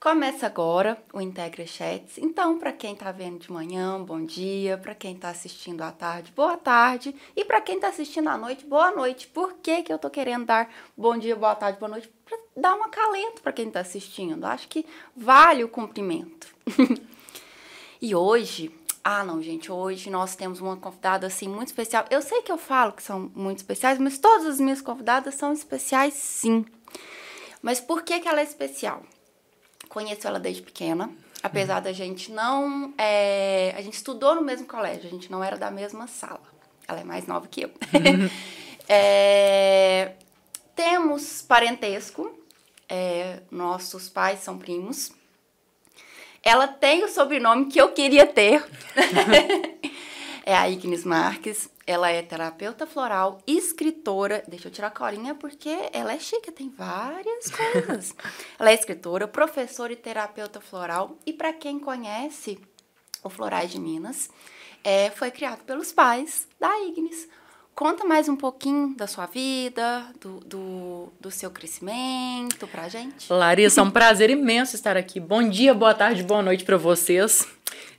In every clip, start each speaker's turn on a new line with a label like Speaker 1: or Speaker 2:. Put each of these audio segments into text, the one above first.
Speaker 1: Começa agora o Integra Chats. Então, para quem está vendo de manhã, bom dia. Para quem está assistindo à tarde, boa tarde. E para quem está assistindo à noite, boa noite. Por que, que eu tô querendo dar bom dia, boa tarde, boa noite? Para dar um acalento para quem está assistindo. Acho que vale o cumprimento. e hoje, ah, não, gente, hoje nós temos uma convidada assim muito especial. Eu sei que eu falo que são muito especiais, mas todas as minhas convidadas são especiais, sim. Mas por que, que ela é especial? Conheço ela desde pequena. Apesar uhum. da gente não. É, a gente estudou no mesmo colégio, a gente não era da mesma sala. Ela é mais nova que eu. Uhum. é, temos parentesco. É, nossos pais são primos. Ela tem o sobrenome que eu queria ter. é a Ignis Marques. Ela é terapeuta floral, escritora. Deixa eu tirar a corinha porque ela é chique, tem várias coisas. ela é escritora, professora e terapeuta floral. E para quem conhece o Florais de Minas, é, foi criado pelos pais da Ignis. Conta mais um pouquinho da sua vida, do, do, do seu crescimento pra gente.
Speaker 2: Larissa, é um prazer imenso estar aqui. Bom dia, boa tarde, boa noite para vocês.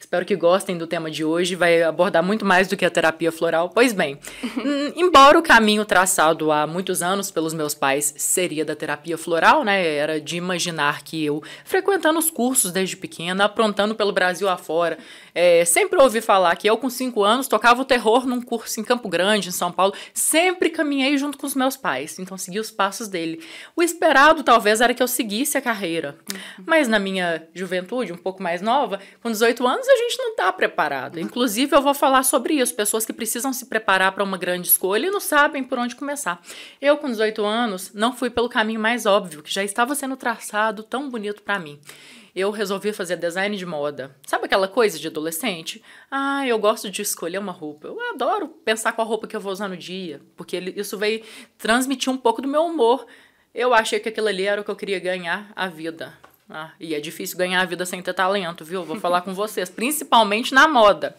Speaker 2: Espero que gostem do tema de hoje. Vai abordar muito mais do que a terapia floral. Pois bem, hum, embora o caminho traçado há muitos anos pelos meus pais seria da terapia floral, né? Era de imaginar que eu, frequentando os cursos desde pequena, aprontando pelo Brasil afora, é, sempre ouvi falar que eu, com cinco anos, tocava o terror num curso em Campo Grande, em São Paulo. Sempre caminhei junto com os meus pais, então segui os passos dele. O esperado, talvez, era que eu seguisse a carreira. Uhum. Mas na minha juventude, um pouco mais nova, com 18 anos, a gente não está preparado. Inclusive, eu vou falar sobre isso. Pessoas que precisam se preparar para uma grande escolha e não sabem por onde começar. Eu, com 18 anos, não fui pelo caminho mais óbvio, que já estava sendo traçado tão bonito para mim eu resolvi fazer design de moda. Sabe aquela coisa de adolescente? Ah, eu gosto de escolher uma roupa. Eu adoro pensar qual roupa que eu vou usar no dia, porque isso veio transmitir um pouco do meu humor. Eu achei que aquilo ali era o que eu queria ganhar a vida. Ah, e é difícil ganhar a vida sem ter talento, viu? Vou falar com vocês, principalmente na moda.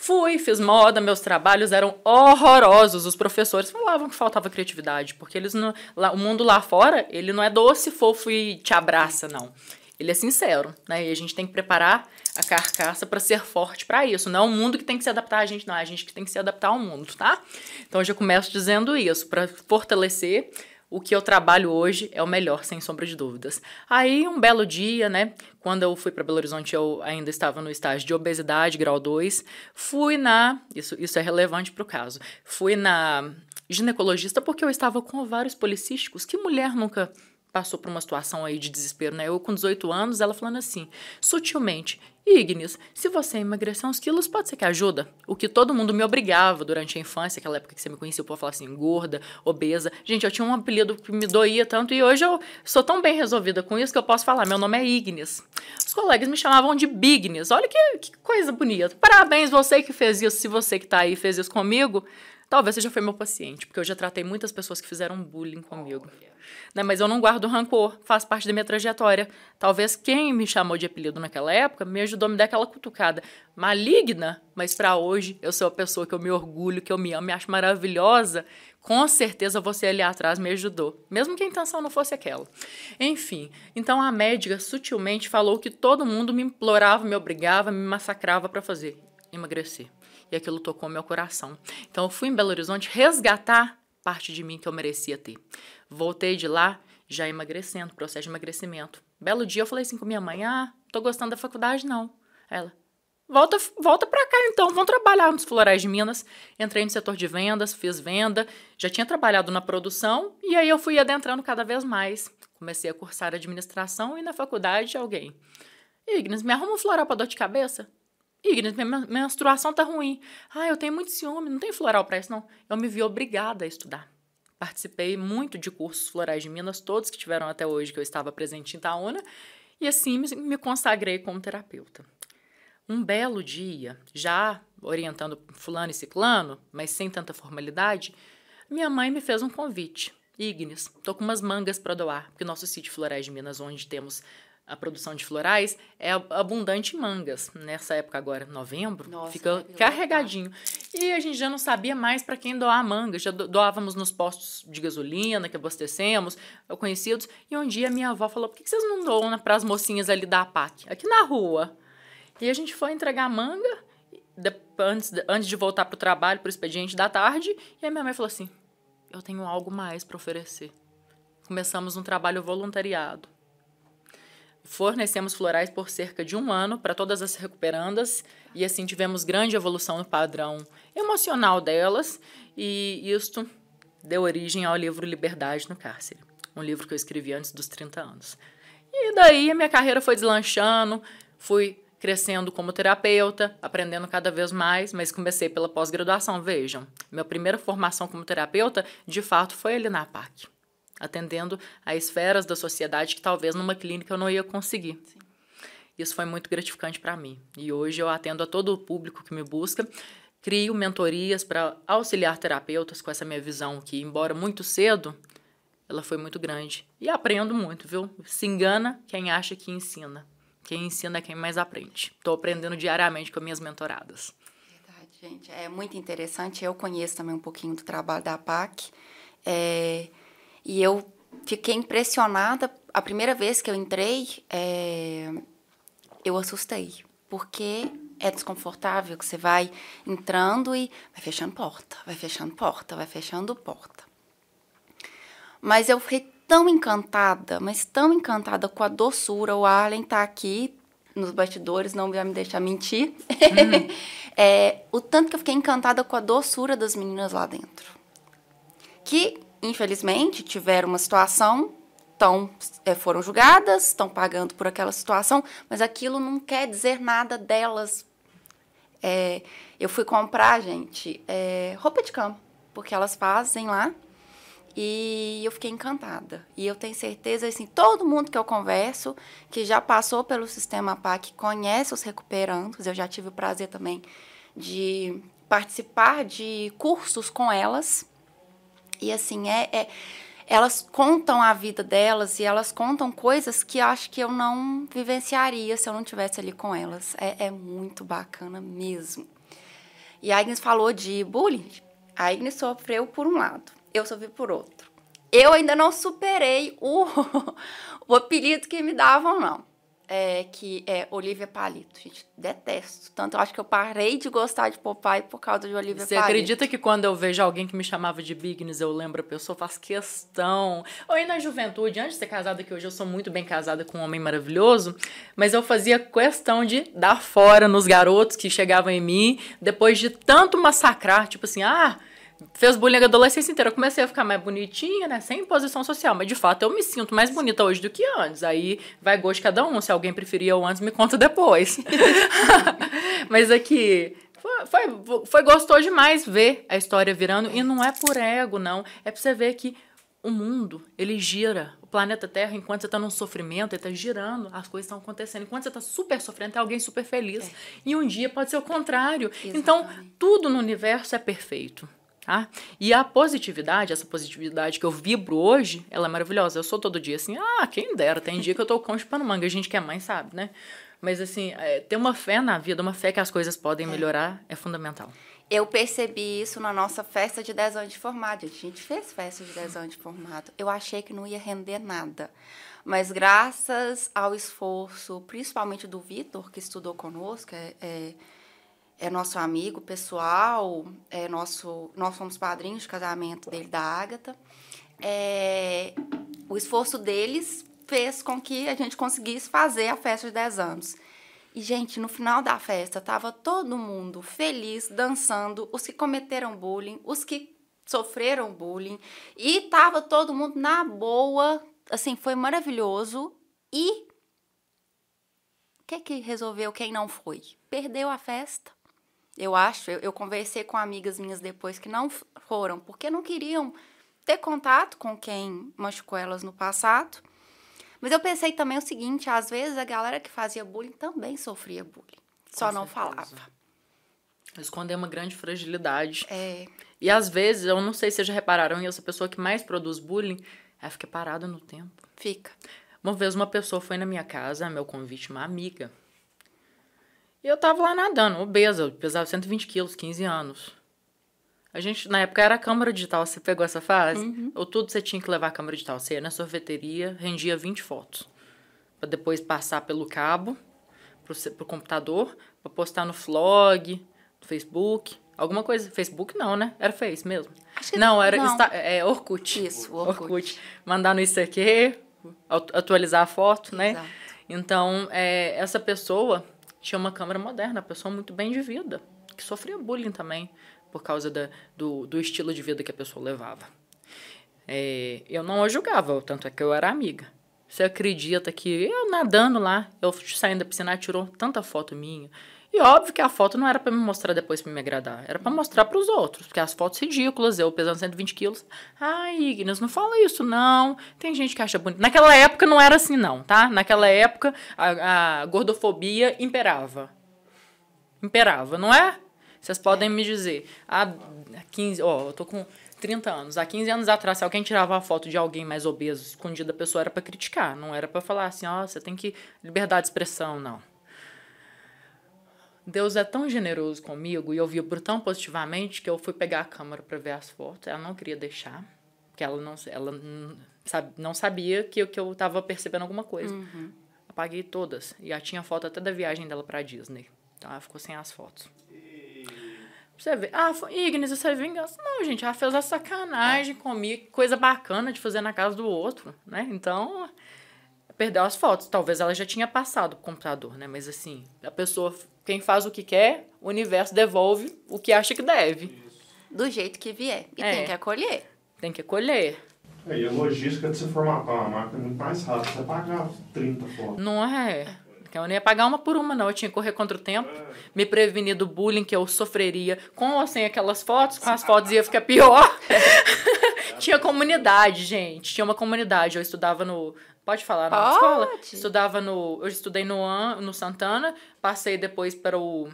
Speaker 2: Fui, fiz moda, meus trabalhos eram horrorosos. Os professores falavam que faltava criatividade, porque eles não, lá, o mundo lá fora, ele não é doce, fofo e te abraça, não. Ele é sincero, né? E a gente tem que preparar a carcaça para ser forte para isso. Não é o mundo que tem que se adaptar a gente, não. É a gente que tem que se adaptar ao mundo, tá? Então, eu já começo dizendo isso, para fortalecer o que eu trabalho hoje é o melhor, sem sombra de dúvidas. Aí, um belo dia, né, quando eu fui para Belo Horizonte, eu ainda estava no estágio de obesidade, grau 2, fui na, isso, isso é relevante para o caso, fui na ginecologista porque eu estava com ovários policísticos. Que mulher nunca passou por uma situação aí de desespero, né? Eu com 18 anos, ela falando assim, sutilmente, Ignis, se você emagrecer uns quilos, pode ser que ajuda. O que todo mundo me obrigava durante a infância, aquela época que você me conhecia, o povo falava assim, gorda, obesa. Gente, eu tinha um apelido que me doía tanto e hoje eu sou tão bem resolvida com isso que eu posso falar, meu nome é Ignis. Os colegas me chamavam de Bignis. Olha que, que coisa bonita. Parabéns, você que fez isso, se você que tá aí fez isso comigo. Talvez já foi meu paciente, porque eu já tratei muitas pessoas que fizeram bullying comigo. Né? Mas eu não guardo rancor, faz parte da minha trajetória. Talvez quem me chamou de apelido naquela época me ajudou a me dar aquela cutucada maligna, mas para hoje eu sou a pessoa que eu me orgulho, que eu me amo, me acho maravilhosa. Com certeza você ali atrás me ajudou, mesmo que a intenção não fosse aquela. Enfim, então a médica sutilmente falou que todo mundo me implorava, me obrigava, me massacrava para fazer emagrecer e aquilo tocou meu coração. Então eu fui em Belo Horizonte resgatar parte de mim que eu merecia ter. Voltei de lá já emagrecendo, processo de emagrecimento. Belo dia eu falei assim com minha mãe: "Ah, tô gostando da faculdade não". Ela: "Volta, volta para cá então, vamos trabalhar nos florais de Minas". Entrei no setor de vendas, fiz venda, já tinha trabalhado na produção e aí eu fui adentrando cada vez mais. Comecei a cursar administração e na faculdade alguém Ignis, me arruma um floral para dor de cabeça? Ignis, minha menstruação tá ruim. Ah, eu tenho muito ciúme, não tem floral para isso, não. Eu me vi obrigada a estudar. Participei muito de cursos florais de Minas, todos que tiveram até hoje, que eu estava presente em Itaúna, e assim me consagrei como terapeuta. Um belo dia, já orientando fulano e ciclano, mas sem tanta formalidade, minha mãe me fez um convite. Ignis, tô com umas mangas para doar, porque nosso sítio Florais de Minas, onde temos a produção de florais é abundante em mangas. Nessa época agora, novembro, Nossa, fica carregadinho. E a gente já não sabia mais para quem doar a manga. Já doávamos nos postos de gasolina que abastecemos, conhecidos. E um dia minha avó falou: por que vocês não doam para as mocinhas ali da APAC, aqui na rua? E a gente foi entregar a manga antes, antes de voltar para o trabalho, para o expediente da tarde. E a minha mãe falou assim: eu tenho algo mais para oferecer. Começamos um trabalho voluntariado. Fornecemos florais por cerca de um ano para todas as recuperandas e assim tivemos grande evolução no padrão emocional delas e isto deu origem ao livro Liberdade no Cárcere, um livro que eu escrevi antes dos 30 anos. E daí a minha carreira foi deslanchando, fui crescendo como terapeuta, aprendendo cada vez mais, mas comecei pela pós-graduação, vejam. Minha primeira formação como terapeuta, de fato, foi ali na PAC atendendo a esferas da sociedade que talvez numa clínica eu não ia conseguir. Sim. Isso foi muito gratificante para mim. E hoje eu atendo a todo o público que me busca, crio mentorias para auxiliar terapeutas com essa minha visão que, embora muito cedo, ela foi muito grande. E aprendo muito, viu? Se engana quem acha que ensina. Quem ensina é quem mais aprende. Estou aprendendo diariamente com minhas mentoradas.
Speaker 1: Verdade, gente. É muito interessante. Eu conheço também um pouquinho do trabalho da PAC. É, e eu fiquei impressionada. A primeira vez que eu entrei, é, eu assustei, porque é desconfortável que você vai entrando e vai fechando porta, vai fechando porta, vai fechando porta. Mas eu fiquei tão encantada, mas tão encantada com a doçura. O Arlen tá aqui nos bastidores, não vai me deixar mentir. Hum. é, o tanto que eu fiquei encantada com a doçura das meninas lá dentro. Que infelizmente, tiveram uma situação, tão, é, foram julgadas, estão pagando por aquela situação, mas aquilo não quer dizer nada delas. É, eu fui comprar, gente, é, roupa de cama, porque elas fazem lá. E eu fiquei encantada. E eu tenho certeza, assim, todo mundo que eu converso, que já passou pelo sistema PAC, conhece os recuperandos. Eu já tive o prazer também de participar de cursos com elas. E assim, é, é, elas contam a vida delas e elas contam coisas que acho que eu não vivenciaria se eu não tivesse ali com elas. É, é muito bacana mesmo. E a Agnes falou de bullying. A Agnes sofreu por um lado, eu sofri por outro. Eu ainda não superei o, o apelido que me davam, não é, que é Olivia Palito. Gente, detesto. Tanto eu acho que eu parei de gostar de Popeye por causa de Olivia
Speaker 2: Você
Speaker 1: Palito.
Speaker 2: Você acredita que quando eu vejo alguém que me chamava de Bignes, eu lembro a pessoa, faço questão. Ou na juventude, antes de ser casada, que hoje eu sou muito bem casada com um homem maravilhoso, mas eu fazia questão de dar fora nos garotos que chegavam em mim, depois de tanto massacrar, tipo assim, ah fez bullying a adolescência inteira. Eu comecei a ficar mais bonitinha, né? Sem posição social. Mas de fato eu me sinto mais bonita hoje do que antes. Aí vai gosto de cada um. Se alguém preferia eu antes, me conta depois. mas aqui. Foi, foi, foi gostoso demais ver a história virando. E não é por ego, não. É pra você ver que o mundo, ele gira. O planeta Terra, enquanto você tá num sofrimento, ele tá girando, as coisas estão acontecendo. Enquanto você tá super sofrendo, tem alguém super feliz. É. E um dia pode ser o contrário. Exatamente. Então, tudo no universo é perfeito. Tá? E a positividade, essa positividade que eu vibro hoje, ela é maravilhosa. Eu sou todo dia assim, ah, quem dera, tem dia que eu tô com chupando manga, a gente que é mãe sabe, né? Mas assim, é, ter uma fé na vida, uma fé que as coisas podem é. melhorar é fundamental.
Speaker 1: Eu percebi isso na nossa festa de 10 anos de formado. A gente fez festa de 10 anos de formado. Eu achei que não ia render nada. Mas graças ao esforço, principalmente do Vitor, que estudou conosco, é, é é nosso amigo pessoal, é nosso, nós fomos padrinhos de casamento dele da Ágata. É, o esforço deles fez com que a gente conseguisse fazer a festa de 10 anos. E, gente, no final da festa, tava todo mundo feliz, dançando, os que cometeram bullying, os que sofreram bullying, e tava todo mundo na boa, assim, foi maravilhoso. E o que que resolveu quem não foi? Perdeu a festa. Eu acho, eu, eu conversei com amigas minhas depois que não foram, porque não queriam ter contato com quem machucou elas no passado. Mas eu pensei também o seguinte: às vezes a galera que fazia bullying também sofria bullying, só com não certeza. falava.
Speaker 2: Esconder uma grande fragilidade.
Speaker 1: É.
Speaker 2: E às vezes, eu não sei se já repararam, e essa pessoa que mais produz bullying, ela fica parada no tempo.
Speaker 1: Fica.
Speaker 2: Uma vez uma pessoa foi na minha casa, meu convite, uma amiga. E eu tava lá nadando, obesa, eu pesava 120 quilos, 15 anos. A gente, na época, era a câmera digital. Você pegou essa fase? Uhum. Ou tudo você tinha que levar a câmera digital. Você ia na sorveteria, rendia 20 fotos. Pra depois passar pelo cabo, pro, pro computador, pra postar no vlog, no Facebook. Alguma coisa. Facebook não, né? Era Face mesmo. não, era não. Insta, é, Orkut.
Speaker 1: Isso, Orkut. Orkut.
Speaker 2: Mandar no ICQ, atualizar a foto, né? Exato. Então, é, essa pessoa tinha uma câmera moderna, pessoa muito bem de vida, que sofria bullying também por causa da, do, do estilo de vida que a pessoa levava. É, eu não a julgava, tanto é que eu era amiga. Você acredita que eu nadando lá, eu saindo da piscina, tirou tanta foto minha. E óbvio que a foto não era para me mostrar depois para me agradar, era para mostrar para os outros, porque as fotos ridículas, eu pesando 120 quilos. Ai, Ignis, não fala isso, não. Tem gente que acha bonito. Naquela época não era assim, não, tá? Naquela época a, a gordofobia imperava. Imperava, não é? Vocês podem me dizer, há 15, ó, eu tô com 30 anos. Há 15 anos atrás, se alguém tirava a foto de alguém mais obeso, escondido, a pessoa era para criticar, não era para falar assim, ó, oh, você tem que liberdade de expressão, não. Deus é tão generoso comigo e eu vibro tão positivamente que eu fui pegar a câmera para ver as fotos. Ela não queria deixar, porque ela não, ela não sabia que, que eu estava percebendo alguma coisa. Uhum. Apaguei todas. E já tinha foto até da viagem dela para Disney. Então ela ficou sem as fotos. Você vê, ah, Ignis, isso é vingança. Não, gente, ela fez a sacanagem comigo, coisa bacana de fazer na casa do outro, né? Então, perdeu as fotos. Talvez ela já tinha passado pro computador, né? Mas assim, a pessoa, quem faz o que quer, o universo devolve o que acha que deve.
Speaker 1: Do jeito que vier. E é. tem que acolher.
Speaker 2: Tem que acolher.
Speaker 3: É, e a logística de você formatar uma máquina é muito mais rápida. Você pagar 30 fotos.
Speaker 2: Não é. Eu não ia pagar uma por uma, não. Eu tinha que correr contra o tempo, me prevenir do bullying que eu sofreria com ou sem aquelas fotos. Com as fotos ia ficar pior. tinha comunidade, gente. Tinha uma comunidade. Eu estudava no. Pode falar na escola? Estudava no. Eu estudei no, no Santana, passei depois para o.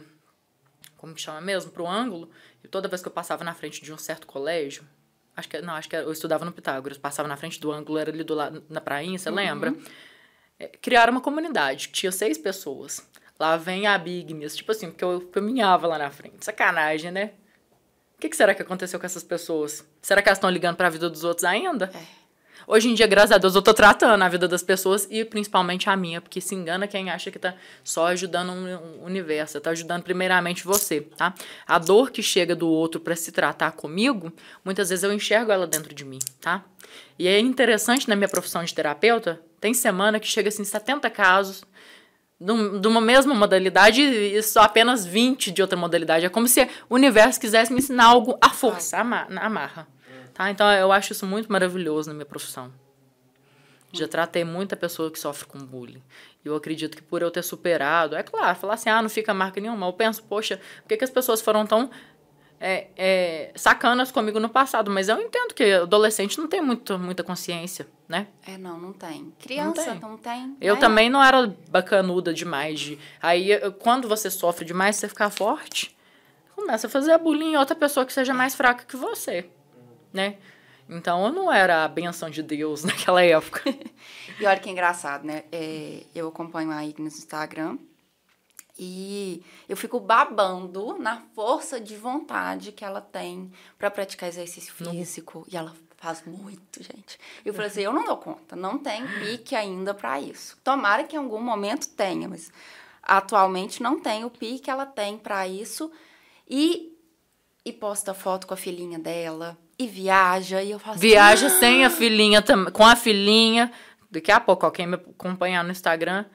Speaker 2: Como que chama mesmo? Para o ângulo. E toda vez que eu passava na frente de um certo colégio, acho que não, acho que eu estudava no Pitágoras, passava na frente do ângulo, era ali do lado na prainha, você uhum. lembra? É, criaram uma comunidade, tinha seis pessoas. Lá vem a Big Miss, tipo assim, porque eu caminhava lá na frente. Sacanagem, né? O que, que será que aconteceu com essas pessoas? Será que elas estão ligando para a vida dos outros ainda? É. Hoje em dia, graças a Deus, eu tô tratando a vida das pessoas e principalmente a minha, porque se engana quem acha que tá só ajudando um universo, tá ajudando primeiramente você, tá? A dor que chega do outro para se tratar comigo, muitas vezes eu enxergo ela dentro de mim, tá? E é interessante na minha profissão de terapeuta, tem semana que chega assim 70 casos de uma mesma modalidade e só apenas 20 de outra modalidade. É como se o universo quisesse me ensinar algo à força, amarra. Tá? Então eu acho isso muito maravilhoso na minha profissão. Já tratei muita pessoa que sofre com bullying. E eu acredito que por eu ter superado, é claro, falar assim, ah, não fica marca nenhuma. Eu penso, poxa, por que, que as pessoas foram tão é, é, sacanas comigo no passado? Mas eu entendo que adolescente não tem muito, muita consciência, né?
Speaker 1: É, não, não tem. Criança não tem. Não tem
Speaker 2: eu é. também não era bacanuda demais. De, aí, quando você sofre demais, você fica forte, começa a fazer bullying em outra pessoa que seja mais fraca que você né? Então eu não era a benção de Deus naquela época.
Speaker 1: e olha que engraçado, né? É, eu acompanho a Ignis no Instagram e eu fico babando na força de vontade que ela tem para praticar exercício físico. Não. E ela faz muito, gente. Eu falei assim: eu não dou conta, não tem pique ainda para isso. Tomara que em algum momento tenha, mas atualmente não tem o pique que ela tem para isso. E, e posta foto com a filhinha dela e viaja. E eu faço
Speaker 2: Viaja assim, sem a filhinha, com a filhinha. Daqui a pouco, ó, quem me acompanhar no Instagram,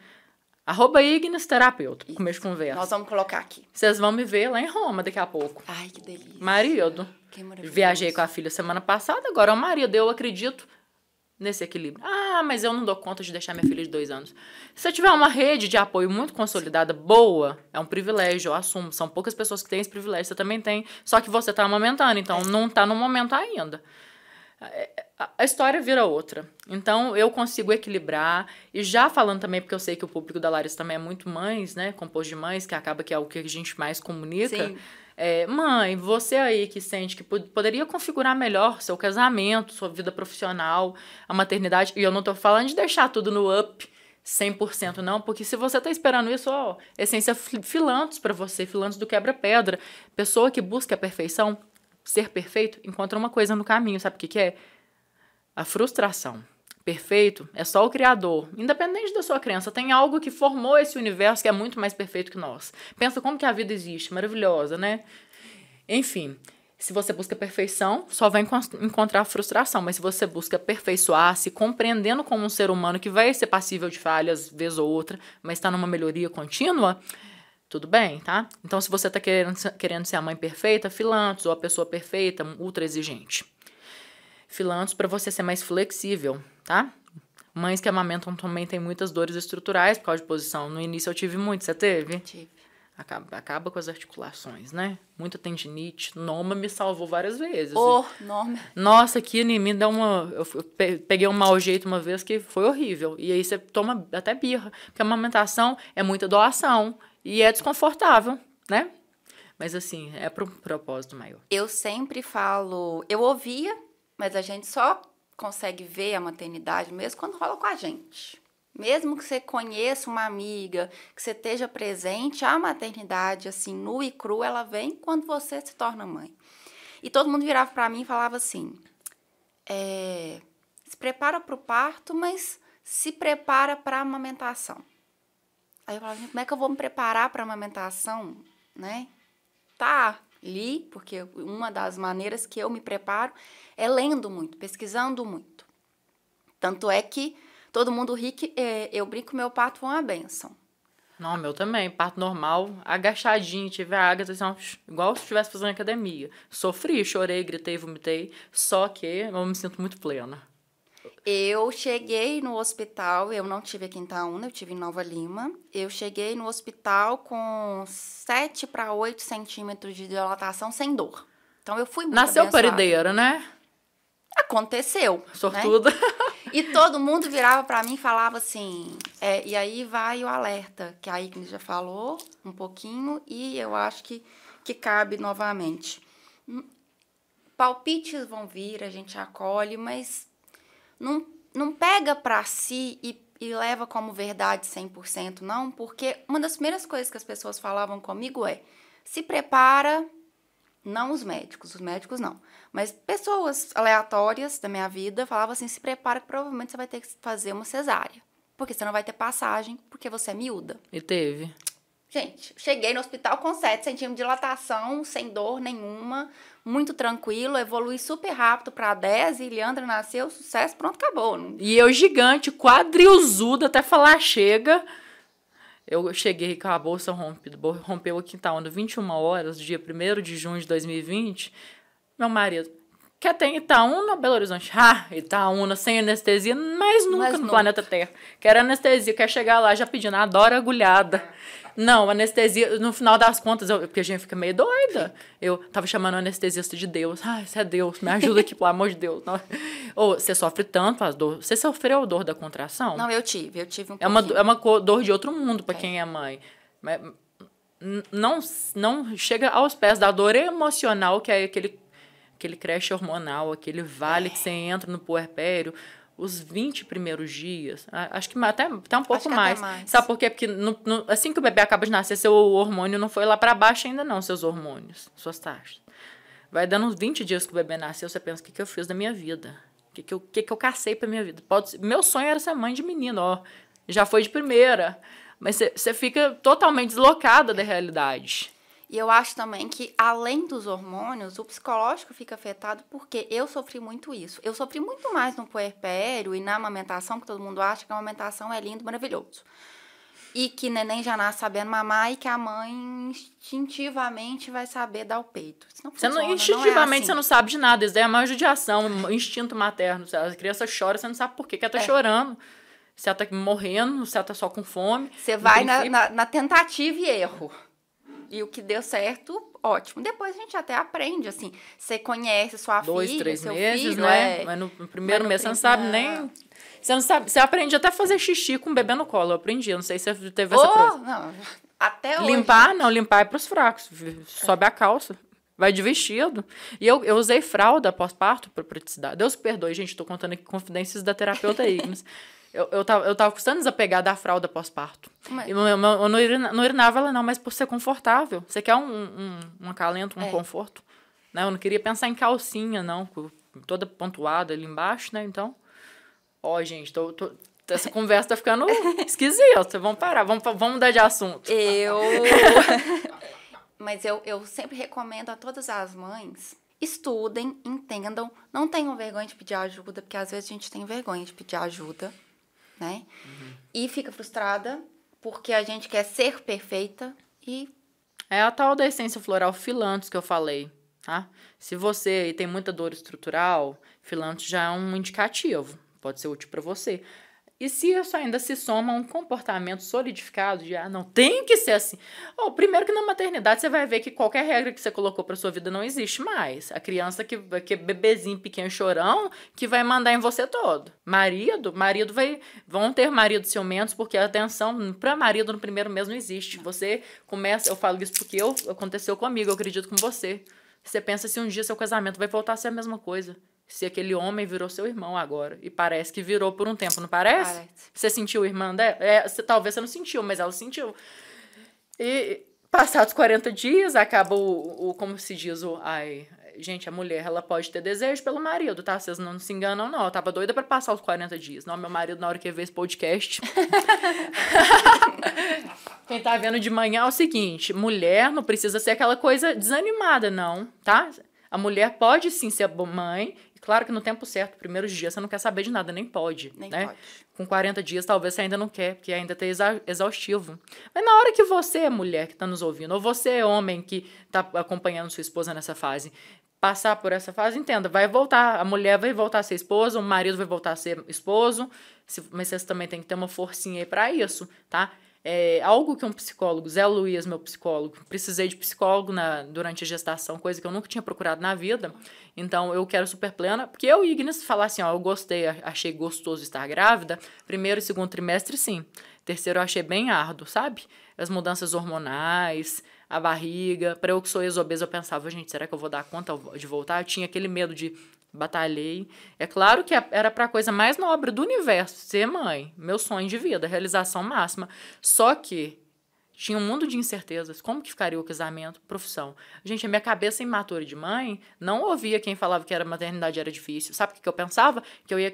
Speaker 2: arroba Ignis Terapeuta, com começo de conversa.
Speaker 1: Nós vamos colocar aqui.
Speaker 2: Vocês vão me ver lá em Roma daqui a pouco.
Speaker 1: Ai, que delícia.
Speaker 2: Marido.
Speaker 1: Que maravilhoso.
Speaker 2: Viajei com a filha semana passada, agora é o marido. Eu acredito nesse equilíbrio. Ah, mas eu não dou conta de deixar minha filha de dois anos. Se você tiver uma rede de apoio muito consolidada, boa, é um privilégio, eu assumo. São poucas pessoas que têm esse privilégio, você também tem. Só que você está amamentando, então não está no momento ainda. A história vira outra. Então, eu consigo equilibrar. E já falando também, porque eu sei que o público da Larissa também é muito mães, né? Composto de mães, que acaba que é o que a gente mais comunica. Sim. É, mãe, você aí que sente que poderia configurar melhor seu casamento, sua vida profissional, a maternidade, e eu não tô falando de deixar tudo no up 100% não, porque se você tá esperando isso, ó, essência filantes para você, filantes do quebra-pedra, pessoa que busca a perfeição, ser perfeito, encontra uma coisa no caminho, sabe o que, que é? A frustração. Perfeito é só o Criador. Independente da sua crença, tem algo que formou esse universo que é muito mais perfeito que nós. Pensa como que a vida existe, maravilhosa, né? Enfim, se você busca perfeição, só vai encontrar frustração. Mas se você busca aperfeiçoar, se compreendendo como um ser humano que vai ser passível de falhas, vez ou outra, mas está numa melhoria contínua, tudo bem, tá? Então, se você está querendo, querendo ser a mãe perfeita, filantos, ou a pessoa perfeita, ultra exigente. Filantos para você ser mais flexível, tá? Mães que amamentam também têm muitas dores estruturais por causa de posição. No início eu tive muito, você teve?
Speaker 1: Tive.
Speaker 2: Acaba, acaba com as articulações, né? Muita tendinite. Noma me salvou várias vezes.
Speaker 1: Oh, Noma.
Speaker 2: Nossa, aqui em mim dá uma. Eu peguei um mau jeito uma vez que foi horrível. E aí você toma até birra. Porque a amamentação é muita doação. E é desconfortável, né? Mas assim, é para um propósito maior.
Speaker 1: Eu sempre falo. Eu ouvia, mas a gente só consegue ver a maternidade mesmo quando rola com a gente. Mesmo que você conheça uma amiga, que você esteja presente, a maternidade, assim, nua e crua, ela vem quando você se torna mãe. E todo mundo virava para mim e falava assim: é, se prepara para o parto, mas se prepara para a amamentação. Aí eu falava, como é que eu vou me preparar para a amamentação, né? Tá, li, porque uma das maneiras que eu me preparo é lendo muito, pesquisando muito. Tanto é que Todo mundo ri que é, eu brinco meu parto foi uma benção.
Speaker 2: Não, meu também. Parto normal, agachadinho, tive a água, assim, igual se estivesse fazendo academia. Sofri, chorei, gritei, vomitei. Só que eu me sinto muito plena.
Speaker 1: Eu cheguei no hospital, eu não tive aqui em Itaúna, eu tive em Nova Lima. Eu cheguei no hospital com 7 para 8 centímetros de dilatação sem dor. Então eu fui muito
Speaker 2: Nasceu
Speaker 1: abençoada.
Speaker 2: parideira, né?
Speaker 1: Aconteceu.
Speaker 2: Sortuda.
Speaker 1: Né? E todo mundo virava para mim e falava assim. É, e aí vai o alerta, que a Ignis já falou um pouquinho, e eu acho que, que cabe novamente. Hum, palpites vão vir, a gente acolhe, mas não, não pega para si e, e leva como verdade 100%, não, porque uma das primeiras coisas que as pessoas falavam comigo é: se prepara não os médicos, os médicos não. Mas pessoas aleatórias da minha vida falavam assim: se prepara que provavelmente você vai ter que fazer uma cesárea. Porque você não vai ter passagem, porque você é miúda.
Speaker 2: E teve.
Speaker 1: Gente, cheguei no hospital com 7 centímetros de dilatação, sem dor nenhuma, muito tranquilo, evolui super rápido para 10 e Leandra nasceu, sucesso, pronto, acabou.
Speaker 2: E eu gigante, quadrilzudo, até falar chega. Eu cheguei com a bolsa rompida, rompeu aqui em Itaúna 21 horas, dia 1 de junho de 2020. Meu marido, quer ter Itaúna ou Belo Horizonte? Ah, Itaúna, sem anestesia, mas nunca mas no nunca. planeta Terra. Quer anestesia, quer chegar lá já pedindo, adora agulhada. Não, anestesia, no final das contas, eu, porque a gente fica meio doida. Eu tava chamando o anestesista de Deus. Ai, você é Deus, me ajuda aqui, pelo amor de Deus. Ou você sofre tanto as dores. Você sofreu dor da contração?
Speaker 1: Não, eu tive, eu tive um
Speaker 2: É uma, é uma dor de outro mundo para é. quem é mãe. Mas não, não chega aos pés da dor emocional, que é aquele, aquele creche hormonal, aquele vale é. que você entra no puerpério os 20 primeiros dias, acho que até, até um pouco mais. mais. Sabe por quê? Porque no, no, assim que o bebê acaba de nascer, seu hormônio não foi lá para baixo ainda não, seus hormônios, suas taxas. Vai dando uns 20 dias que o bebê nasceu, você pensa, o que, que eu fiz da minha vida? O que, que, eu, que, que eu cacei pra minha vida? Pode, meu sonho era ser mãe de menino, ó. Já foi de primeira. Mas você fica totalmente deslocada da realidade.
Speaker 1: E eu acho também que, além dos hormônios, o psicológico fica afetado porque eu sofri muito isso. Eu sofri muito mais no puerpério e na amamentação, que todo mundo acha que a amamentação é lindo, maravilhoso. E que neném já nasce sabendo mamar e que a mãe instintivamente vai saber dar o peito. Isso não funciona,
Speaker 2: você não, instintivamente não é assim. você não sabe de nada. Isso daí é uma judiação, instinto materno. A criança chora, você não sabe por que, que ela tá é. chorando se ela tá morrendo, se ela tá só com fome.
Speaker 1: Você vai na, na, na, tentativa e erro. E o que deu certo, ótimo. Depois a gente até aprende, assim. Você conhece sua
Speaker 2: Dois,
Speaker 1: filha,
Speaker 2: três
Speaker 1: seu
Speaker 2: meses,
Speaker 1: filho,
Speaker 2: né?
Speaker 1: É...
Speaker 2: Mas no primeiro mês você não sabe nem... Você não sabe... Você aprende até a fazer xixi com o bebê no colo. Eu aprendi, eu não sei se você teve
Speaker 1: oh,
Speaker 2: essa coisa.
Speaker 1: Não, até
Speaker 2: hoje. Limpar, não. Limpar é pros fracos. Sobe a calça. Vai de vestido. E eu, eu usei fralda pós-parto por praticidade. Deus perdoe, gente. Tô contando aqui confidências da terapeuta Ignis. Eu, eu, tava, eu tava custando desapegar da fralda pós-parto. Mas... Eu, eu, eu não, urinava ela não, mas por ser confortável. Você quer um, um, um acalento, um é. conforto? Né? Eu não queria pensar em calcinha, não, toda pontuada ali embaixo, né? Então, ó, gente, tô, tô, essa conversa tá ficando esquisita. Vamos parar, vamos, vamos mudar de assunto.
Speaker 1: Eu. Mas eu, eu sempre recomendo a todas as mães estudem, entendam, não tenham vergonha de pedir ajuda, porque às vezes a gente tem vergonha de pedir ajuda, né? Uhum. E fica frustrada porque a gente quer ser perfeita e.
Speaker 2: É a tal da essência floral filantes que eu falei, tá? Se você tem muita dor estrutural, filantes já é um indicativo, pode ser útil para você. E se isso ainda se soma a um comportamento solidificado de, ah, não, tem que ser assim. Oh, primeiro que na maternidade você vai ver que qualquer regra que você colocou para sua vida não existe mais. A criança que, que é bebezinho pequeno chorão, que vai mandar em você todo. Marido, marido vai, vão ter maridos ciumentos, porque atenção para marido no primeiro mês não existe. Você começa, eu falo isso porque eu, aconteceu comigo, eu acredito com você. Você pensa se um dia seu casamento vai voltar a ser a mesma coisa se aquele homem virou seu irmão agora. E parece que virou por um tempo, não parece? parece. Você sentiu irmã dela? É, você, talvez você não sentiu, mas ela sentiu. E passados 40 dias, acaba o, o como se diz, o. Ai, gente, a mulher, ela pode ter desejo pelo marido, tá? Vocês não se enganam, não. Eu tava doida para passar os 40 dias. Não, meu marido, na hora que ver esse podcast. Quem tá vendo de manhã é o seguinte: mulher não precisa ser aquela coisa desanimada, não, tá? A mulher pode sim ser mãe Claro que no tempo certo, primeiros dias, você não quer saber de nada, nem pode. Nem né? pode. Com 40 dias, talvez você ainda não quer, porque ainda tá exaustivo. Mas na hora que você mulher que está nos ouvindo, ou você homem que está acompanhando sua esposa nessa fase, passar por essa fase, entenda, vai voltar. A mulher vai voltar a ser esposa, o marido vai voltar a ser esposo, mas vocês também tem que ter uma forcinha aí para isso, tá? É algo que um psicólogo, Zé Luiz, meu psicólogo, precisei de psicólogo na, durante a gestação, coisa que eu nunca tinha procurado na vida. Então eu quero super plena, porque eu e Ignis falar assim, ó, eu gostei, achei gostoso estar grávida. Primeiro e segundo trimestre, sim. Terceiro eu achei bem árduo, sabe? As mudanças hormonais, a barriga. Para eu que sou ex-obesa, eu pensava, gente, será que eu vou dar conta de voltar? Eu tinha aquele medo de batalhei. É claro que era para a coisa mais nobre do universo, ser mãe, meu sonho de vida, realização máxima. Só que tinha um mundo de incertezas. Como que ficaria o casamento? Profissão. Gente, a minha cabeça imatura de mãe não ouvia quem falava que a maternidade era difícil. Sabe o que, que eu pensava? Que eu ia.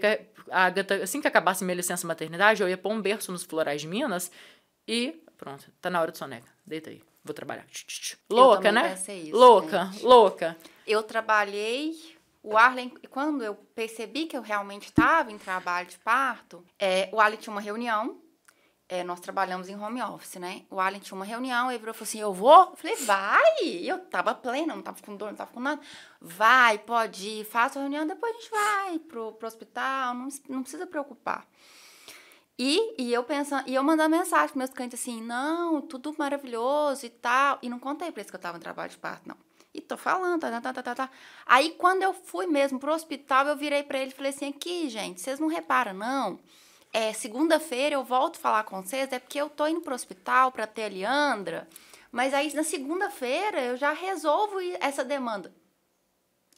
Speaker 2: A Agatha, assim que acabasse minha licença maternidade, eu ia pôr um berço nos florais de Minas e. Pronto, tá na hora de soneca. Deita aí. Vou trabalhar. Louca, né? Isso, louca, gente. louca.
Speaker 1: Eu trabalhei o Arlen, quando eu percebi que eu realmente estava em trabalho de parto, é, o Arlen tinha uma reunião, é, nós trabalhamos em home office, né? O Arlen tinha uma reunião, ele virou e falou assim: Eu vou? Eu falei: Vai! Eu tava plena, não tava com dor, não tava com nada. Vai, pode ir, faça a reunião, depois a gente vai pro, pro hospital, não, não precisa preocupar. E, e eu pensando, e eu mandando mensagem para meus clientes assim: Não, tudo maravilhoso e tal. E não contei pra eles que eu tava em trabalho de parto, não. E tô falando, tá, tá, tá, tá, tá. Aí, quando eu fui mesmo pro hospital, eu virei para ele e falei assim: aqui, gente, vocês não reparam, não? É, segunda-feira eu volto falar com vocês, é porque eu tô indo pro hospital para ter a Leandra, mas aí na segunda-feira eu já resolvo essa demanda.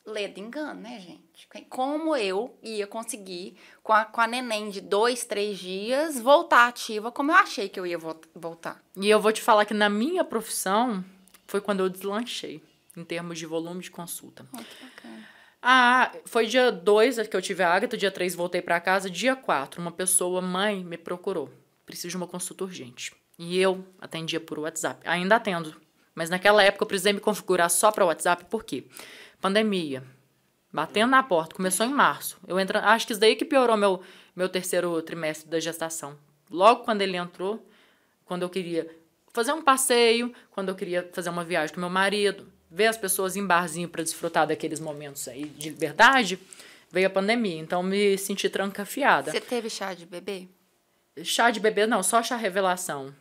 Speaker 1: Ledo engano, né, gente? Como eu ia conseguir, com a, com a neném de dois, três dias, voltar ativa como eu achei que eu ia voltar.
Speaker 2: E eu vou te falar que na minha profissão foi quando eu deslanchei em termos de volume de consulta. Oh, que bacana. Ah, foi dia 2 que eu tive a Agatha, dia 3 voltei para casa, dia 4 uma pessoa, mãe, me procurou. Preciso de uma consulta urgente. E eu atendia por WhatsApp. Ainda atendo, mas naquela época eu precisei me configurar só para WhatsApp, por quê? Pandemia, batendo na porta, começou em março. Eu entro, acho que isso daí que piorou meu, meu terceiro trimestre da gestação. Logo quando ele entrou, quando eu queria fazer um passeio, quando eu queria fazer uma viagem com meu marido, ver as pessoas em barzinho para desfrutar daqueles momentos aí de liberdade, veio a pandemia. Então me senti trancafiada.
Speaker 1: Você teve chá de bebê?
Speaker 2: Chá de bebê não, só chá revelação.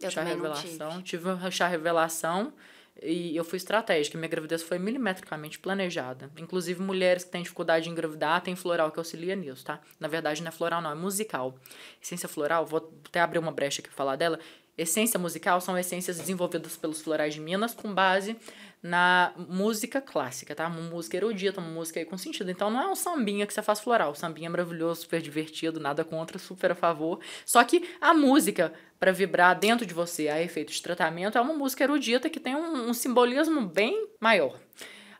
Speaker 2: Eu chá revelação, tive. tive chá revelação e eu fui estratégica. Minha gravidez foi milimetricamente planejada. Inclusive, mulheres que têm dificuldade de engravidar, tem floral que auxilia nisso, tá? Na verdade, não é floral, não, é musical. Essência floral, vou até abrir uma brecha aqui falar dela. Essência musical são essências desenvolvidas pelos florais de Minas com base na música clássica, tá? Uma música erudita, uma música aí com sentido. Então não é um sambinha que você faz floral. O sambinha é maravilhoso, super divertido, nada contra, super a favor. Só que a música para vibrar dentro de você a efeito de tratamento é uma música erudita que tem um, um simbolismo bem maior.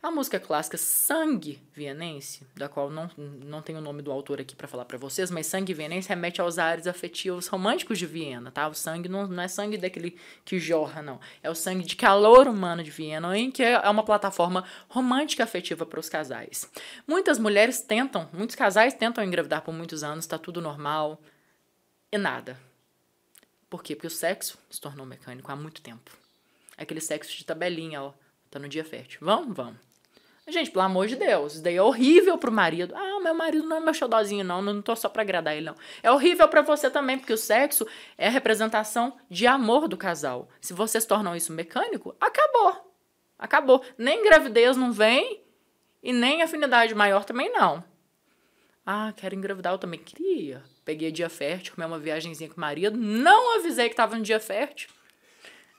Speaker 2: A música clássica Sangue Vienense, da qual não, não tenho o nome do autor aqui para falar para vocês, mas Sangue Vienense remete aos ares afetivos românticos de Viena, tá? O sangue não, não é sangue daquele que jorra, não. É o sangue de calor humano de Viena, em que é uma plataforma romântica afetiva para os casais. Muitas mulheres tentam, muitos casais tentam engravidar por muitos anos, tá tudo normal, e nada. Por quê? Porque o sexo se tornou mecânico há muito tempo. Aquele sexo de tabelinha, ó, tá no dia fértil. Vamos? Vamos. Gente, pelo amor de Deus, isso daí é horrível pro marido. Ah, meu marido não é meu xodózinho, não, não tô só pra agradar ele, não. É horrível para você também, porque o sexo é a representação de amor do casal. Se vocês tornam isso mecânico, acabou. Acabou. Nem gravidez não vem e nem afinidade maior também não. Ah, quero engravidar, eu também queria. Peguei dia fértil, comi uma viagemzinha com o marido, não avisei que tava no dia fértil.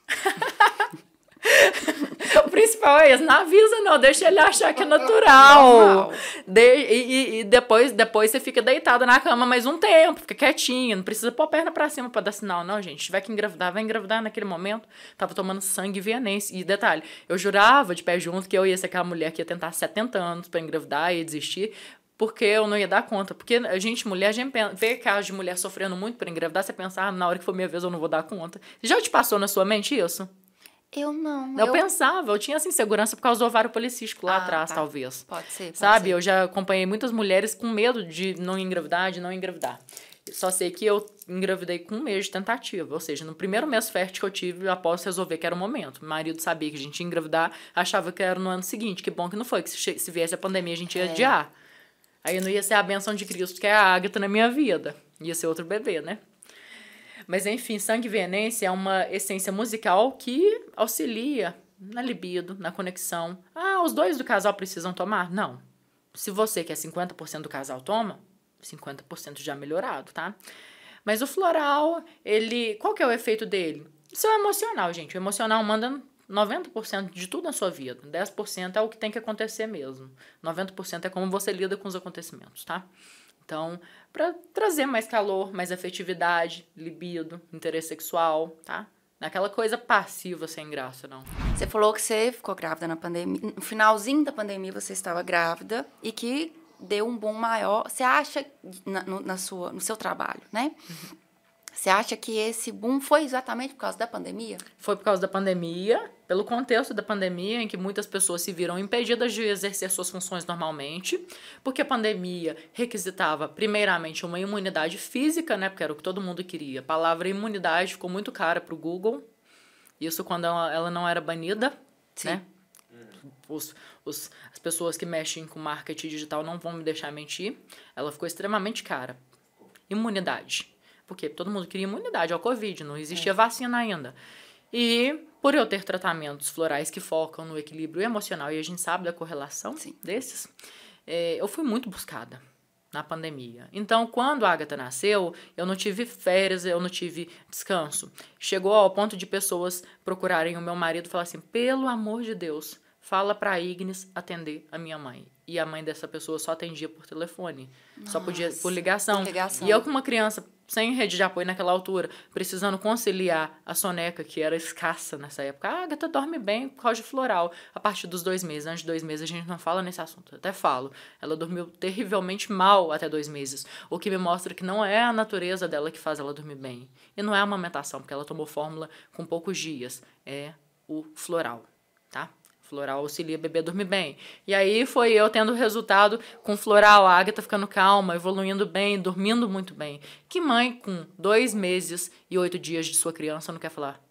Speaker 2: o principal é isso, não avisa não, deixa ele achar que é natural. De, e, e, depois, depois você fica deitado na cama mais um tempo, fica quietinho, não precisa pôr a perna pra cima pra dar sinal, não, gente. Se tiver que engravidar, vai engravidar naquele momento. Tava tomando sangue vienense. E detalhe, eu jurava de pé junto que eu ia ser aquela mulher que ia tentar 70 anos para engravidar e desistir porque eu não ia dar conta. Porque a gente, mulher, a gente vê casos de mulher sofrendo muito para engravidar, você pensa, ah, na hora que for minha vez eu não vou dar conta. Já te passou na sua mente isso?
Speaker 1: Eu não.
Speaker 2: Eu, eu, pensava, eu tinha essa insegurança por causa do ovário policístico lá ah, atrás, tá. talvez.
Speaker 1: Pode ser. Pode
Speaker 2: Sabe?
Speaker 1: Ser.
Speaker 2: Eu já acompanhei muitas mulheres com medo de não engravidar, de não engravidar. Só sei que eu engravidei com um mês de tentativa. Ou seja, no primeiro mês fértil que eu tive, após resolver que era o momento. Meu marido sabia que a gente ia engravidar, achava que era no ano seguinte. Que bom que não foi, que se, se viesse a pandemia a gente ia é. adiar. Aí não ia ser a benção de Cristo, que é a Ágata na minha vida. Ia ser outro bebê, né? Mas enfim, sangue venense é uma essência musical que auxilia na libido, na conexão. Ah, os dois do casal precisam tomar? Não. Se você que é 50% do casal toma, 50% já melhorado, tá? Mas o floral, ele, qual que é o efeito dele? Isso é emocional, gente. O emocional manda 90% de tudo na sua vida. 10% é o que tem que acontecer mesmo. 90% é como você lida com os acontecimentos, tá? Então, para trazer mais calor, mais afetividade, libido, interesse sexual, tá? Naquela coisa passiva, sem graça, não.
Speaker 1: Você falou que você ficou grávida na pandemia. No finalzinho da pandemia você estava grávida e que deu um boom maior. Você acha, na, no, na sua, no seu trabalho, né? Uhum. Você acha que esse boom foi exatamente por causa da pandemia?
Speaker 2: Foi por causa da pandemia, pelo contexto da pandemia, em que muitas pessoas se viram impedidas de exercer suas funções normalmente, porque a pandemia requisitava, primeiramente, uma imunidade física, né? Porque era o que todo mundo queria. A palavra imunidade ficou muito cara para o Google. Isso quando ela, ela não era banida, Sim. né? Os, os, as pessoas que mexem com marketing digital não vão me deixar mentir. Ela ficou extremamente cara. Imunidade. Porque todo mundo queria imunidade ao Covid, não existia é. vacina ainda. E por eu ter tratamentos florais que focam no equilíbrio emocional, e a gente sabe da correlação Sim. desses, é, eu fui muito buscada na pandemia. Então, quando a Agatha nasceu, eu não tive férias, eu não tive descanso. Chegou ao ponto de pessoas procurarem o meu marido e falar assim: pelo amor de Deus, fala para a Ignis atender a minha mãe. E a mãe dessa pessoa só atendia por telefone, Nossa, só podia por ligação. por ligação. E eu com uma criança sem rede de apoio naquela altura, precisando conciliar a soneca, que era escassa nessa época. Ah, a gata dorme bem por causa de floral. A partir dos dois meses, antes de dois meses, a gente não fala nesse assunto. Até falo. Ela dormiu terrivelmente mal até dois meses. O que me mostra que não é a natureza dela que faz ela dormir bem. E não é a amamentação, porque ela tomou fórmula com poucos dias. É o floral? Floral auxilia bebê a dormir bem. E aí foi eu tendo resultado com floral, a Agatha ficando calma, evoluindo bem, dormindo muito bem. Que mãe com dois meses e oito dias de sua criança não quer falar?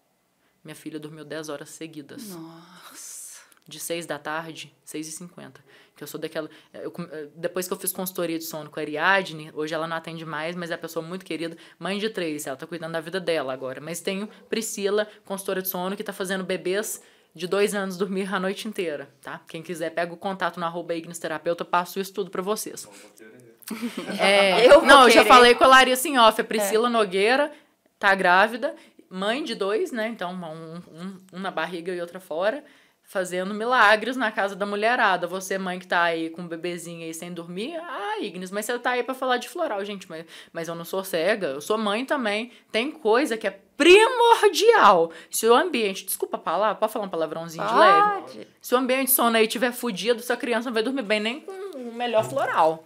Speaker 2: Minha filha dormiu dez horas seguidas.
Speaker 1: Nossa.
Speaker 2: De seis da tarde, seis e cinquenta. Que eu sou daquela... Eu, depois que eu fiz consultoria de sono com a Ariadne, hoje ela não atende mais, mas é uma pessoa muito querida. Mãe de três, ela tá cuidando da vida dela agora. Mas tenho Priscila, consultora de sono, que tá fazendo bebês de dois anos dormir a noite inteira, tá? Quem quiser, pega o contato no arroba Terapeuta, passo isso tudo pra vocês. É, eu não, eu já falei com a Larissa em off, a Priscila é. Nogueira tá grávida, mãe de dois, né? Então, um, um, um na barriga e outra fora fazendo milagres na casa da mulherada. Você, mãe que tá aí com um bebezinho aí sem dormir, ah, Ignis, mas você tá aí para falar de floral, gente, mas, mas eu não sou cega, eu sou mãe também. Tem coisa que é primordial. Se o ambiente, desculpa a palavra, pode falar um palavrãozinho de leve?
Speaker 1: Pode.
Speaker 2: Se o ambiente de sono aí tiver fudido, sua criança não vai dormir bem nem com o melhor floral.